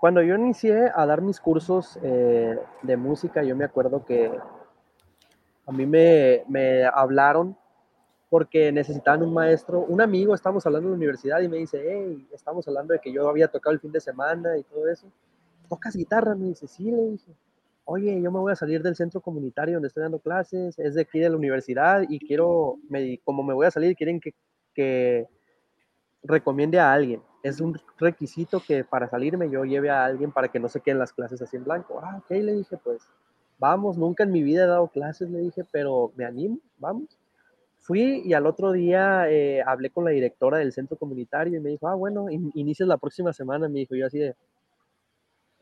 S3: Cuando yo inicié a dar mis cursos eh, de música, yo me acuerdo que a mí me, me hablaron porque necesitaban un maestro, un amigo, estábamos hablando en la universidad y me dice, hey, estamos hablando de que yo había tocado el fin de semana y todo eso. ¿Tocas guitarra? Me dice, sí, le dije. Oye, yo me voy a salir del centro comunitario donde estoy dando clases, es de aquí de la universidad y quiero, me, como me voy a salir, quieren que, que recomiende a alguien. Es un requisito que para salirme yo lleve a alguien para que no se queden las clases así en blanco. Ah, ok, le dije, pues vamos, nunca en mi vida he dado clases, le dije, pero me animo, vamos. Fui y al otro día eh, hablé con la directora del centro comunitario y me dijo, ah, bueno, inicias la próxima semana, me dijo, yo así de,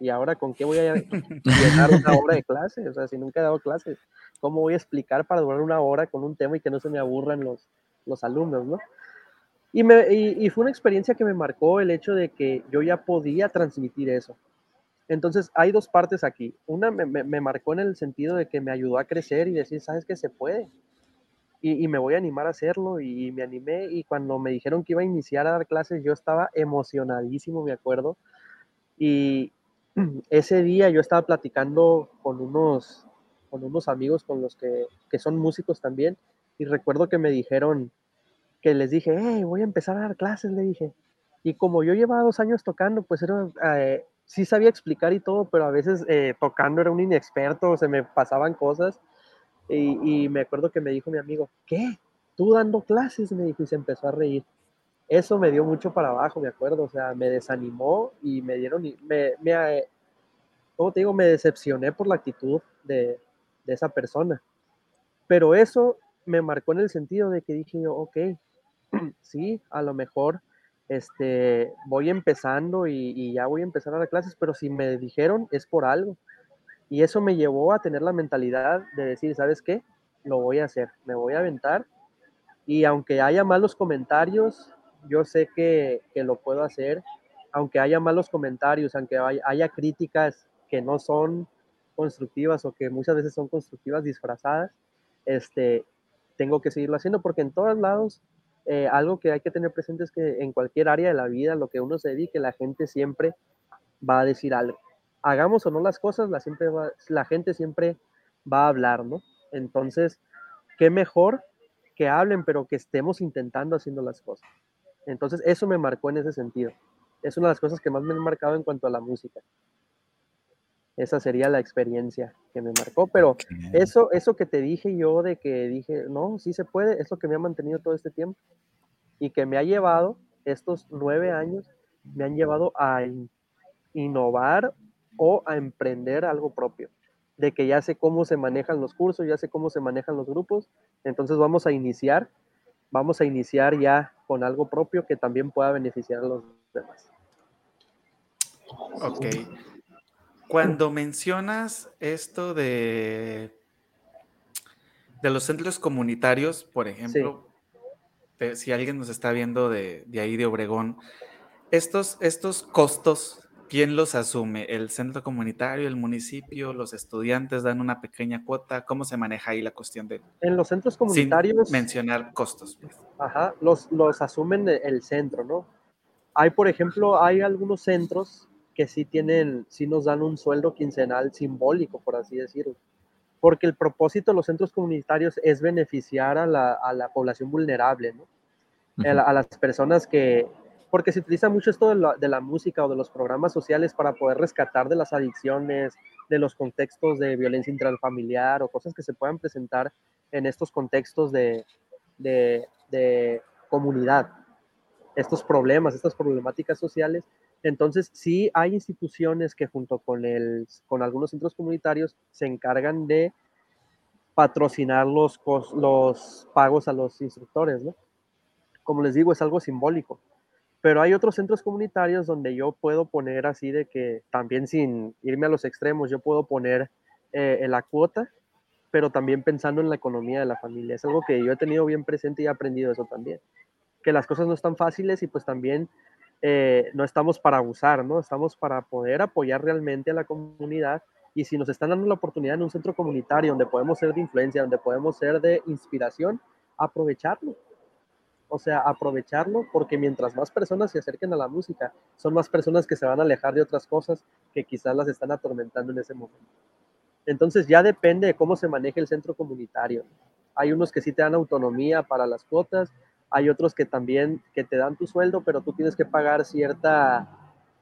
S3: ¿y ahora con qué voy a llenar una hora de clase? O sea, si nunca he dado clases, ¿cómo voy a explicar para durar una hora con un tema y que no se me aburran los, los alumnos, no? Y, me, y fue una experiencia que me marcó el hecho de que yo ya podía transmitir eso. Entonces, hay dos partes aquí. Una me, marcó en el sentido de que me ayudó a crecer y decir, sabes que se puede. Y, me voy a animar a hacerlo y me animé y cuando me dijeron que iba a iniciar a dar clases, yo estaba emocionadísimo, me acuerdo. Y ese día yo estaba platicando con unos, con unos amigos con los que, que son músicos también y recuerdo que me dijeron que les dije, hey, voy a empezar a dar clases, le dije. Y como yo llevaba dos años tocando, pues era, eh, sí sabía explicar y todo, pero a veces eh, tocando era un inexperto, se me pasaban cosas. Y, me acuerdo que me dijo mi amigo, ¿qué? ¿Tú dando clases? Me dijo y se empezó a reír. Eso me dio mucho para abajo, me acuerdo, o sea, me desanimó y me dieron, me, me ¿cómo te digo? Me decepcioné por la actitud de, esa persona. Pero eso me marcó en el sentido de que dije yo, ok, sí, a lo mejor este, voy empezando y, ya voy a empezar a dar clases, pero si me dijeron es por algo. Y eso me llevó a tener la mentalidad de decir, ¿sabes qué? Lo voy a hacer, me voy a aventar. Y aunque haya malos comentarios, yo sé que, lo puedo hacer. Aunque haya malos comentarios, aunque haya críticas que no son constructivas o que muchas veces son constructivas disfrazadas, este, tengo que seguirlo haciendo porque en todos lados eh, algo que hay que tener presente es que en cualquier área de la vida, lo que uno se dedique, la gente siempre va a decir algo. Hagamos o no las cosas, la, siempre la gente siempre va a hablar, ¿no? Entonces, qué mejor que hablen, pero que estemos intentando haciendo las cosas. Entonces, eso me marcó en ese sentido. Es una de las cosas que más me han marcado en cuanto a la música. Esa sería la experiencia que me marcó, pero eso, eso que te dije yo de que dije, no, sí se puede, es lo que me ha mantenido todo este tiempo y que me ha llevado, estos nueve años, me han llevado a innovar o a emprender algo propio, de que ya sé cómo se manejan los cursos, ya sé cómo se manejan los grupos, entonces vamos a iniciar, vamos a iniciar ya con algo propio que también pueda beneficiar a los demás.
S1: Ok. Cuando mencionas esto de, de los centros comunitarios, por ejemplo, si alguien nos está viendo de, ahí de Obregón, estos, estos costos, ¿quién los asume? ¿El centro comunitario, el municipio, los estudiantes dan una pequeña cuota? ¿Cómo se maneja ahí la cuestión de...
S3: En los centros comunitarios...
S1: mencionar costos. Pues.
S3: Ajá, los, los asumen el centro, ¿no? Hay, por ejemplo, hay algunos centros que sí tienen, sí nos dan un sueldo quincenal simbólico, por así decirlo. Porque el propósito de los centros comunitarios es beneficiar a la, a la población vulnerable, ¿no? a, las personas que, porque se utiliza mucho esto de la, de la, música o de los programas sociales para poder rescatar de las adicciones, de los contextos de violencia intrafamiliar o cosas que se puedan presentar en estos contextos de, de, de comunidad, estos problemas, estas problemáticas sociales entonces, sí hay instituciones que junto con, el, con algunos centros comunitarios se encargan de patrocinar los, los pagos a los instructores, ¿no? Como les digo, es algo simbólico. Pero hay otros centros comunitarios donde yo puedo poner así de que también sin irme a los extremos, yo puedo poner eh, la cuota, pero también pensando en la economía de la familia. Es algo que yo he tenido bien presente y he aprendido eso también. Que las cosas no están fáciles y pues también eh, no estamos para abusar, ¿no? Estamos para poder apoyar realmente a la comunidad y si nos están dando la oportunidad en un centro comunitario donde podemos ser de influencia, donde podemos ser de inspiración, aprovecharlo. O sea, aprovecharlo porque mientras más personas se acerquen a la música, son más personas que se van a alejar de otras cosas que quizás las están atormentando en ese momento. Entonces ya depende de cómo se maneje el centro comunitario. Hay unos que sí te dan autonomía para las cuotas, hay otros que también que te dan tu sueldo, pero tú tienes que pagar cierta,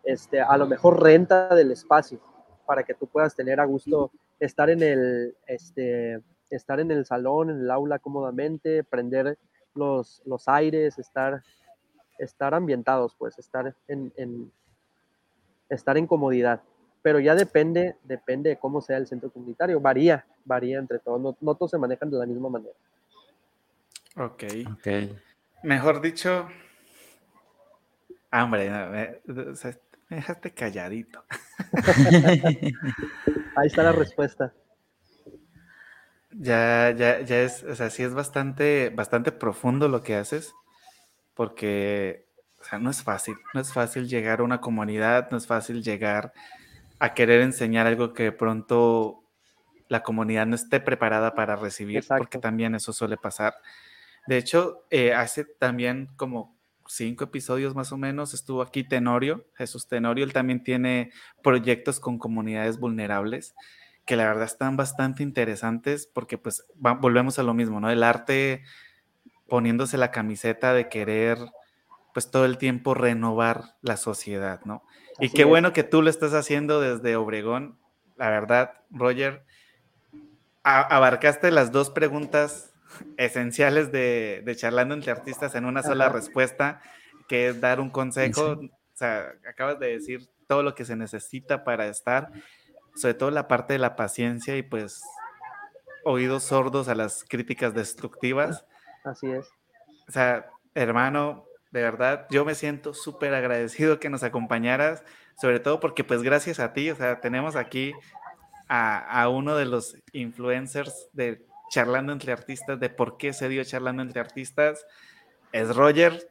S3: este, a lo mejor renta del espacio para que tú puedas tener a gusto estar en el, este, estar en el salón, en el aula cómodamente, prender los, los aires, estar, estar ambientados, pues, estar en, estar en comodidad. Pero ya depende, depende de cómo sea el centro comunitario. Varía, varía entre todos. No, no todos se manejan de la misma manera.
S1: Ok. okay. Mejor dicho, hombre, me, dejaste calladito.
S3: Ahí está la respuesta.
S1: Ya, ya, ya es, o sea, sí es bastante, bastante profundo lo que haces, porque, o sea, no es fácil, no es fácil llegar a una comunidad, no es fácil llegar a querer enseñar algo que de pronto la comunidad no esté preparada para recibir, porque también eso suele pasar. De hecho, eh, hace también como cinco episodios más o menos estuvo aquí Tenorio, Jesús Tenorio, él también tiene proyectos con comunidades vulnerables que la verdad están bastante interesantes porque pues volvemos a lo mismo, ¿no? El arte poniéndose la camiseta de querer pues todo el tiempo renovar la sociedad, ¿no? y qué bueno que tú lo estás haciendo desde Obregón, la verdad, Roger, abarcaste las dos preguntas esenciales de, de, charlando entre artistas en una sola respuesta, que es dar un consejo. O sea, acabas de decir todo lo que se necesita para estar, sobre todo la parte de la paciencia y pues oídos sordos a las críticas destructivas.
S3: Así es.
S1: O sea, hermano, de verdad, yo me siento súper agradecido que nos acompañaras, sobre todo porque pues gracias a ti, o sea, tenemos aquí a, a uno de los influencers de charlando entre artistas, de por qué se dio charlando entre artistas, es Roger.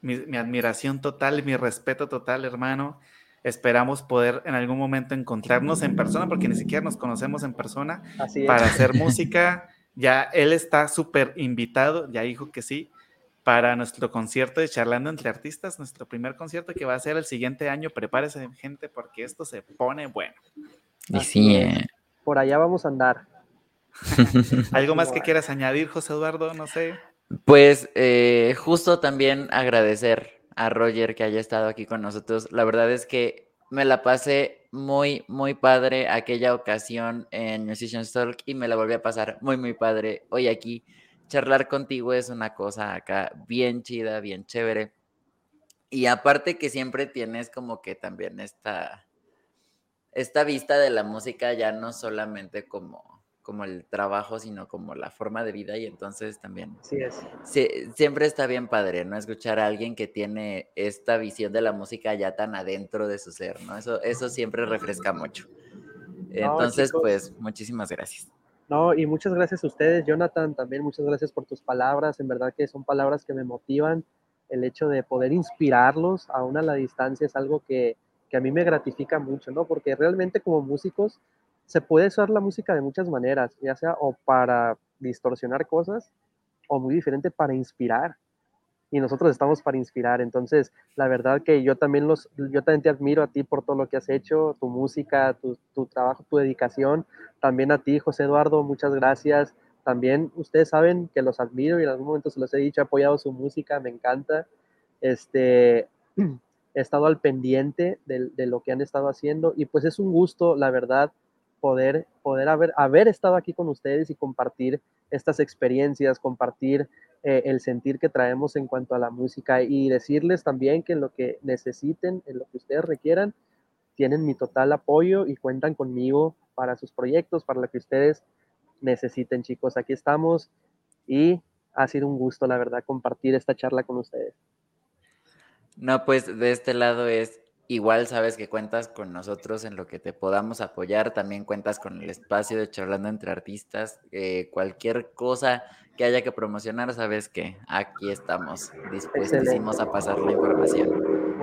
S1: Mi, admiración total, mi respeto total, hermano. Esperamos poder en algún momento encontrarnos en persona, porque ni siquiera nos conocemos en persona, para hacer música. Ya él está súper invitado, ya dijo que sí, para nuestro concierto de Charlando entre Artistas, nuestro primer concierto que va a ser el siguiente año. Prepárese, gente, porque esto se pone bueno.
S2: Y sí, eh.
S3: por allá vamos a andar.
S1: ¿Algo más que quieras añadir, José Eduardo? No sé.
S2: Pues eh, justo también agradecer a Roger que haya estado aquí con nosotros. La verdad es que me la pasé muy, muy padre aquella ocasión en Musician's Talk y me la volví a pasar muy, muy padre hoy aquí. Charlar contigo es una cosa acá bien chida, bien chévere. Y aparte que siempre tienes como que también esta, esta vista de la música ya no solamente como como el trabajo, sino como la forma de vida y entonces también.
S3: Sí es.
S2: siempre está bien padre, ¿no? Escuchar a alguien que tiene esta visión de la música ya tan adentro de su ser, ¿no? Eso, eso siempre refresca mucho. Entonces, pues, muchísimas gracias.
S3: No, y muchas gracias a ustedes, Jonathan, también muchas gracias por tus palabras, en verdad que son palabras que me motivan, el hecho de poder inspirarlos aún a la distancia es algo que, que a mí me gratifica mucho, ¿no? Porque realmente como músicos se puede usar la música de muchas maneras, ya sea o para distorsionar cosas o muy diferente para inspirar. Y nosotros estamos para inspirar. Entonces, la verdad que yo también los, yo también te admiro a ti por todo lo que has hecho, tu música, tu, tu trabajo, tu dedicación. También a ti, José Eduardo, muchas gracias. También ustedes saben que los admiro y en algún momento se los he dicho, he apoyado su música, me encanta. Este, he estado al pendiente de, de lo que han estado haciendo y pues es un gusto, la verdad, poder, poder haber, haber estado aquí con ustedes y compartir estas experiencias, compartir eh, el sentir que traemos en cuanto a la música y decirles también que en lo que necesiten, en lo que ustedes requieran, tienen mi total apoyo y cuentan conmigo para sus proyectos, para lo que ustedes necesiten, chicos. Aquí estamos y ha sido un gusto, la verdad, compartir esta charla con ustedes.
S2: No, pues de este lado es Igual sabes que cuentas con nosotros en lo que te podamos apoyar. También cuentas con el espacio de charlando entre artistas. Eh, cualquier cosa que haya que promocionar, sabes que aquí estamos dispuestísimos a pasar la información.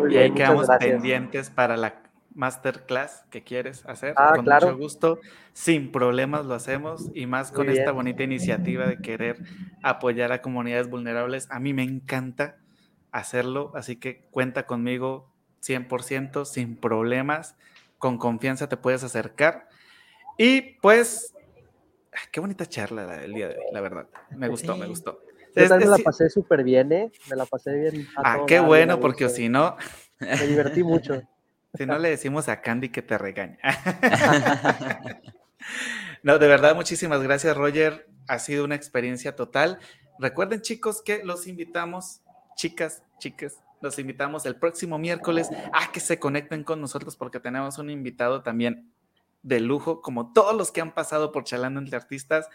S1: y ahí quedamos pendientes para la masterclass que quieres hacer.
S3: Ah,
S1: con
S3: mucho
S1: gusto, sin problemas lo hacemos y más con esta bonita iniciativa de querer apoyar a comunidades vulnerables. A mí me encanta hacerlo, así que cuenta conmigo 100%, sin problemas, con confianza te puedes acercar. Y pues, qué bonita charla la del día de hoy, la verdad. Me gustó, me gustó.
S3: Yo también me la pasé súper bien, ¿eh? Me la pasé bien.
S1: Ah, qué bueno, porque si no...
S3: Me divertí mucho.
S1: Si no le decimos a Candy que te regaña. no, de verdad, muchísimas gracias, Roger. Ha sido una experiencia total. Recuerden, chicos, que los invitamos, chicas, chicas, los invitamos el próximo miércoles a que se conecten con nosotros porque tenemos un invitado también de lujo, como todos los que han pasado por Chalando entre Artistas.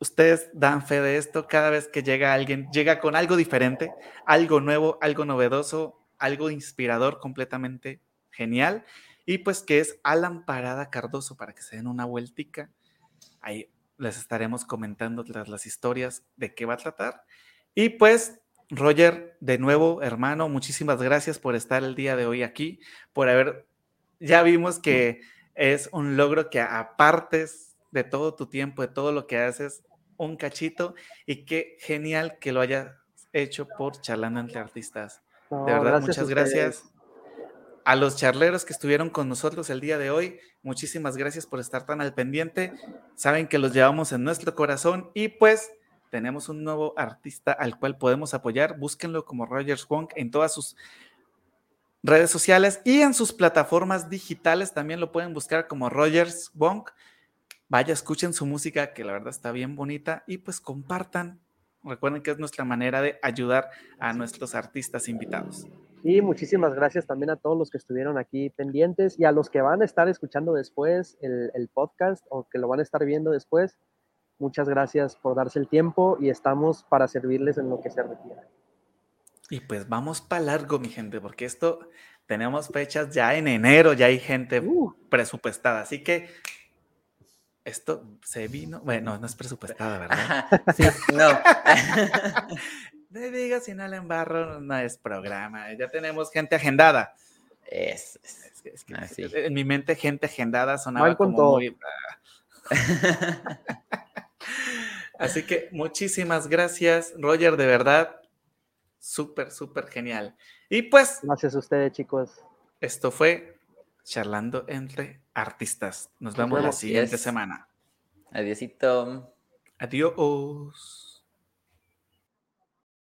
S1: Ustedes dan fe de esto cada vez que llega alguien, llega con algo diferente, algo nuevo, algo novedoso, algo inspirador, completamente genial. Y pues que es Alan Parada Cardoso, para que se den una vueltica. Ahí les estaremos comentando las historias de qué va a tratar. Y pues Roger, de nuevo, hermano, muchísimas gracias por estar el día de hoy aquí, por haber, ya vimos que es un logro que apartes de todo tu tiempo, de todo lo que haces, un cachito, y qué genial que lo hayas hecho por Charlando entre Artistas. de verdad, muchas gracias. A los charleros que estuvieron con nosotros el día de hoy, muchísimas gracias por estar tan al pendiente. Saben que los llevamos en nuestro corazón y pues tenemos un nuevo artista al cual podemos apoyar. Búsquenlo como Rogers Wong en todas sus redes sociales y en sus plataformas digitales. También lo pueden buscar como Rogers Wong. vaya, escuchen su música, que la verdad está bien bonita, y pues compartan. Recuerden que es nuestra manera de ayudar a nuestros artistas invitados.
S3: Y muchísimas gracias también a todos los que estuvieron aquí pendientes y a los que van a estar escuchando después el, el podcast o que lo van a estar viendo después. Muchas gracias por darse el tiempo y estamos para servirles en lo que se requiera.
S1: Y pues vamos para largo, mi gente, porque esto tenemos fechas ya en enero, ya hay gente uh. presupuestada, así que esto se vino, bueno, no es presupuestada, ¿verdad?
S2: sí, no.
S1: Me diga si no le embarro, no es programa, ya tenemos gente agendada.
S2: Es, es,
S1: que, en mi mente gente agendada sonaba como muy... Así que muchísimas gracias, Roger, de verdad. Súper, súper genial. Y pues.
S3: Gracias a ustedes, chicos.
S1: Esto fue Charlando entre Artistas. Nos vemos la siguiente semana.
S2: Adiósito.
S1: Adiós.